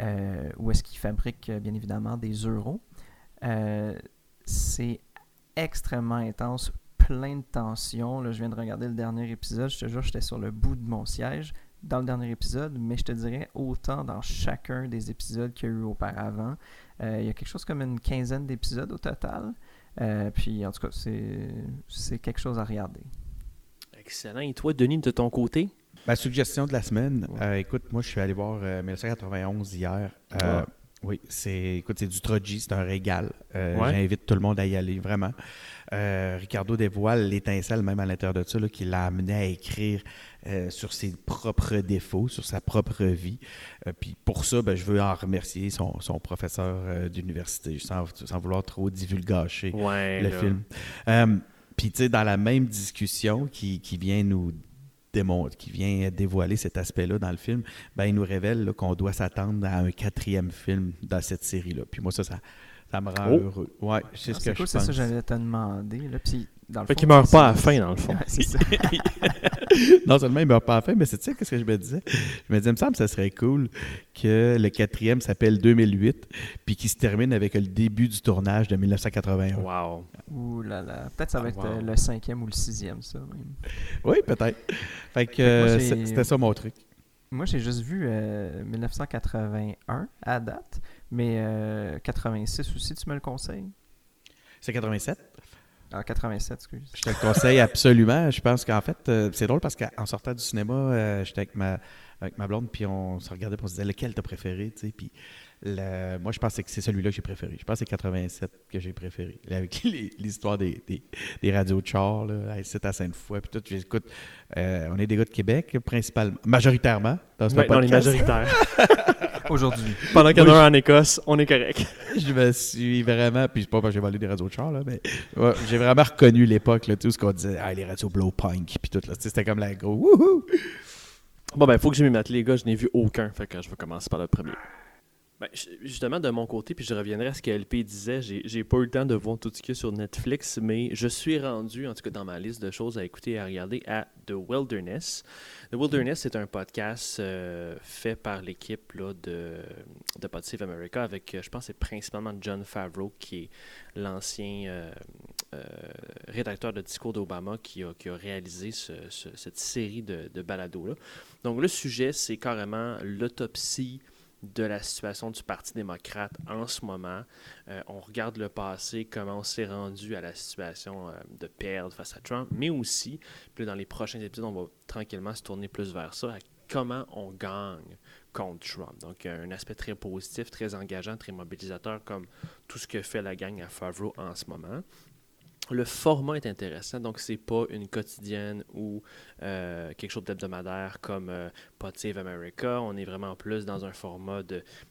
[SPEAKER 5] Euh, où est-ce qu'ils fabriquent bien évidemment des euros. Euh, c'est extrêmement intense, plein de tensions. Là, je viens de regarder le dernier épisode, je te jure, j'étais sur le bout de mon siège dans le dernier épisode, mais je te dirais autant dans chacun des épisodes qu'il y a eu auparavant. il y a quelque chose comme une quinzaine d'épisodes au total. puis en tout cas, c'est quelque chose à regarder.
[SPEAKER 3] Excellent. Et toi, Denis, de ton côté?
[SPEAKER 4] Ma suggestion de la semaine, euh, écoute, moi je suis allé voir 1991 euh, hier. Euh, oui, c'est écoute, c'est du Troji, c'est un régal. J'invite tout le monde à y aller, vraiment. Ricardo dévoile l'étincelle même à l'intérieur de ça, qui l'a amené à écrire sur ses propres défauts, sur sa propre vie. puis pour ça, ben, je veux en remercier son, professeur d'université, sans, sans, vouloir trop divulgacher le film. puis tu sais, dans la même discussion qui, qui vient nous qui vient dévoiler cet aspect-là dans le film, ben, il nous révèle qu'on doit s'attendre à un quatrième film dans cette série-là. Puis moi, ça, ça, ça me rend oh. heureux. Ouais, c'est ce ah, que je pense. C'est ça
[SPEAKER 5] que j'allais te demander. Là. Puis,
[SPEAKER 3] dans le fait qu'il ne meurt pas à la fin, dans le fond. (laughs) (laughs) (laughs)
[SPEAKER 4] non seulement il meurt pas à la fin, mais c'est tu sais qu'est-ce que je me disais? Je me disais, il me semble que ça serait cool que le quatrième s'appelle 2008, puis qu'il se termine avec le début du tournage de 1981.
[SPEAKER 3] Wow!
[SPEAKER 5] Ouh là là. Peut-être ça va être euh, le cinquième ou le sixième, ça.
[SPEAKER 4] Oui, peut-être. Fait que euh, c'était ça mon truc.
[SPEAKER 5] Moi, j'ai juste vu 1981 euh, à date, mais 86 aussi, tu me le conseilles?
[SPEAKER 4] C'est 87?
[SPEAKER 5] Ah, 87, excuse.
[SPEAKER 4] Je te le conseille absolument. Je pense qu'en fait, euh, c'est drôle parce qu'en sortant du cinéma, euh, j'étais avec ma, avec ma blonde, puis on se regardait, puis on se disait lequel t'as préféré, tu sais. Puis moi, je pense que c'est celui-là que j'ai préféré. Je pense que c'est 87 que j'ai préféré. Avec (laughs) l'histoire des, des, radios de char, là, à Sainte-Foy, puis tout. J'écoute, euh, on est des gars de Québec, principalement, majoritairement,
[SPEAKER 3] dans ce ouais, majoritaires. (laughs)
[SPEAKER 5] Aujourd'hui.
[SPEAKER 3] Pendant qu'il y en a un en Écosse, on est correct. (laughs)
[SPEAKER 4] je me suis vraiment, puis c'est pas parce que j'ai volé des radios de char, là, mais j'ai vraiment reconnu l'époque, tout ce qu'on disait, ah, les radios blow punk, puis tout, c'était comme la go, wouhou!
[SPEAKER 3] Bon, ben, faut que je m'y mette, les gars, je n'ai vu aucun, fait que je vais commencer par le premier. Ben, justement, de mon côté, puis je reviendrai à ce que LP disait, j'ai pas eu le temps de voir tout ce qu'il sur Netflix, mais je suis rendu, en tout cas dans ma liste de choses à écouter et à regarder, à The Wilderness. The Wilderness, c'est un podcast euh, fait par l'équipe de, de America avec, euh, je pense, c'est principalement John Favreau, qui est l'ancien euh, rédacteur de discours d'Obama qui a, qui a, réalisé cette série de, de balados-là. Donc, le sujet, c'est carrément l'autopsie de la situation du Parti démocrate en ce moment. Euh, on regarde le passé, comment on s'est rendu à la situation euh, de perdre face à Trump, mais aussi, puis dans les prochains épisodes, on va tranquillement se tourner plus vers ça, à comment on gagne contre Trump. Donc, un aspect très positif, très engageant, très mobilisateur, comme tout ce que fait la gang à Favreau en ce moment. Le format est intéressant, donc c'est pas une quotidienne ou euh, quelque chose d'hebdomadaire comme euh, Save America. On est vraiment plus dans un format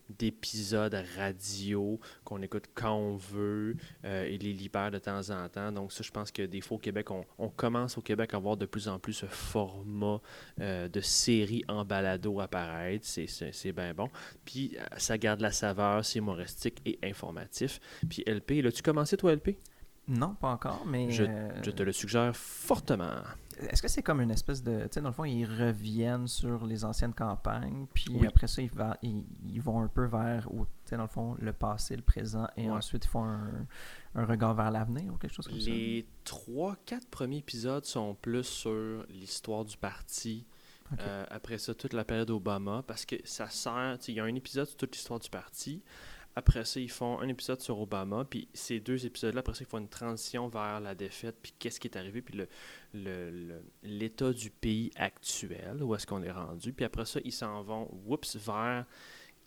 [SPEAKER 3] d'épisodes radio qu'on écoute quand on veut euh, et les libère de temps en temps. Donc ça, je pense que des fois au Québec, on, commence au Québec à voir de plus en plus ce format euh, de série en balado apparaître. C'est bien bon. Puis ça garde la saveur, c'est humoristique et informatif. Puis LP, l'as-tu commencé toi LP?
[SPEAKER 5] Non, pas encore, mais.
[SPEAKER 3] Je, te le suggère fortement.
[SPEAKER 5] Est-ce que c'est comme une espèce de. Tu sais, dans le fond, ils reviennent sur les anciennes campagnes, puis après ça, ils, va, ils, vont un peu vers, tu sais, dans le fond, le passé, le présent, et ensuite, ils font un, regard vers l'avenir ou quelque chose comme
[SPEAKER 3] ça? Les trois, quatre premiers épisodes sont plus sur l'histoire du parti. Euh, après ça, toute la période Obama, parce que ça sert. Il y a un épisode sur toute l'histoire du parti. Après ça, ils font un épisode sur Obama, puis ces deux épisodes-là, après ça, ils font une transition vers la défaite, puis qu'est-ce qui est arrivé, puis l'état le, du pays actuel, où est-ce qu'on est rendu. Puis après ça, ils s'en vont, oups, vers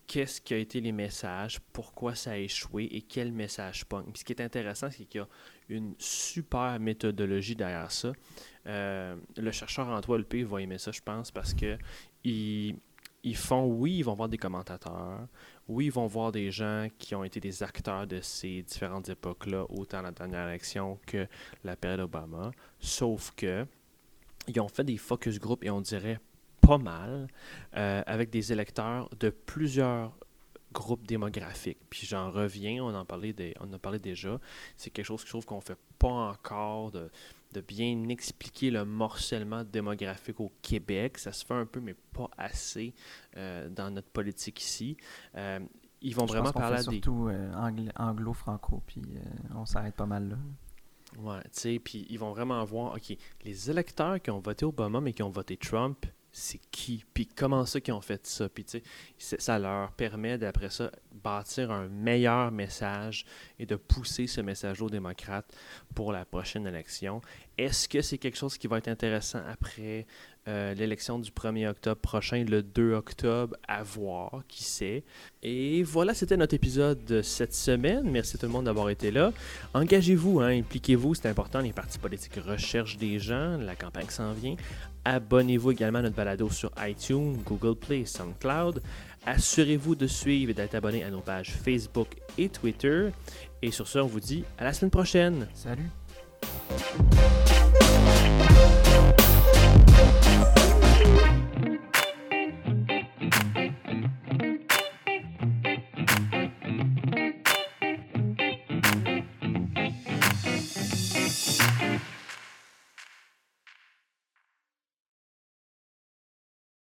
[SPEAKER 3] qu'est-ce qui a été les messages, pourquoi ça a échoué et quel message pogne. Puis ce qui est intéressant, c'est qu'il y a une super méthodologie derrière ça. Euh, le chercheur Antoine P va aimer ça, je pense, parce que il, font, oui, ils vont voir des commentateurs, Oui, ils vont voir des gens qui ont été des acteurs de ces différentes époques-là, autant la dernière élection que la période Obama. Sauf que ils ont fait des focus group et on dirait pas mal euh, avec des électeurs de plusieurs groupes démographiques. Puis j'en reviens, on en parlait, on a parlé déjà. C'est quelque chose que je trouve qu'on fait pas encore de bien expliquer le morcellement démographique au Québec. Ça se fait un peu, mais pas assez euh, dans notre politique ici. Euh, ils vont
[SPEAKER 5] Je
[SPEAKER 3] vraiment
[SPEAKER 5] pense
[SPEAKER 3] parler
[SPEAKER 5] fait
[SPEAKER 3] à des...
[SPEAKER 5] surtout euh, angl- anglo-franco, puis on s'arrête pas mal là.
[SPEAKER 3] Ouais, tu sais, puis ils vont vraiment voir, OK, les électeurs qui ont voté Obama mais qui ont voté Trump, c'est qui? Puis comment ça qu'ils ont fait ça? Puis ça leur permet d'après ça bâtir un meilleur message et de pousser ce message aux démocrates pour la prochaine élection. Est-ce que c'est quelque chose qui va être intéressant après euh, l'élection du 1er octobre prochain, le 2 octobre, à voir, qui sait. Et voilà, c'était notre épisode de cette semaine. Merci tout le monde d'avoir été là. Engagez-vous, hein, impliquez-vous, c'est important. Les partis politiques recherchent des gens, la campagne s'en vient. Abonnez-vous également à notre balado sur iTunes, Google Play, SoundCloud. Assurez-vous de suivre et d'être abonné à nos pages Facebook et Twitter. Et sur ce, on vous dit à la semaine prochaine.
[SPEAKER 5] Salut!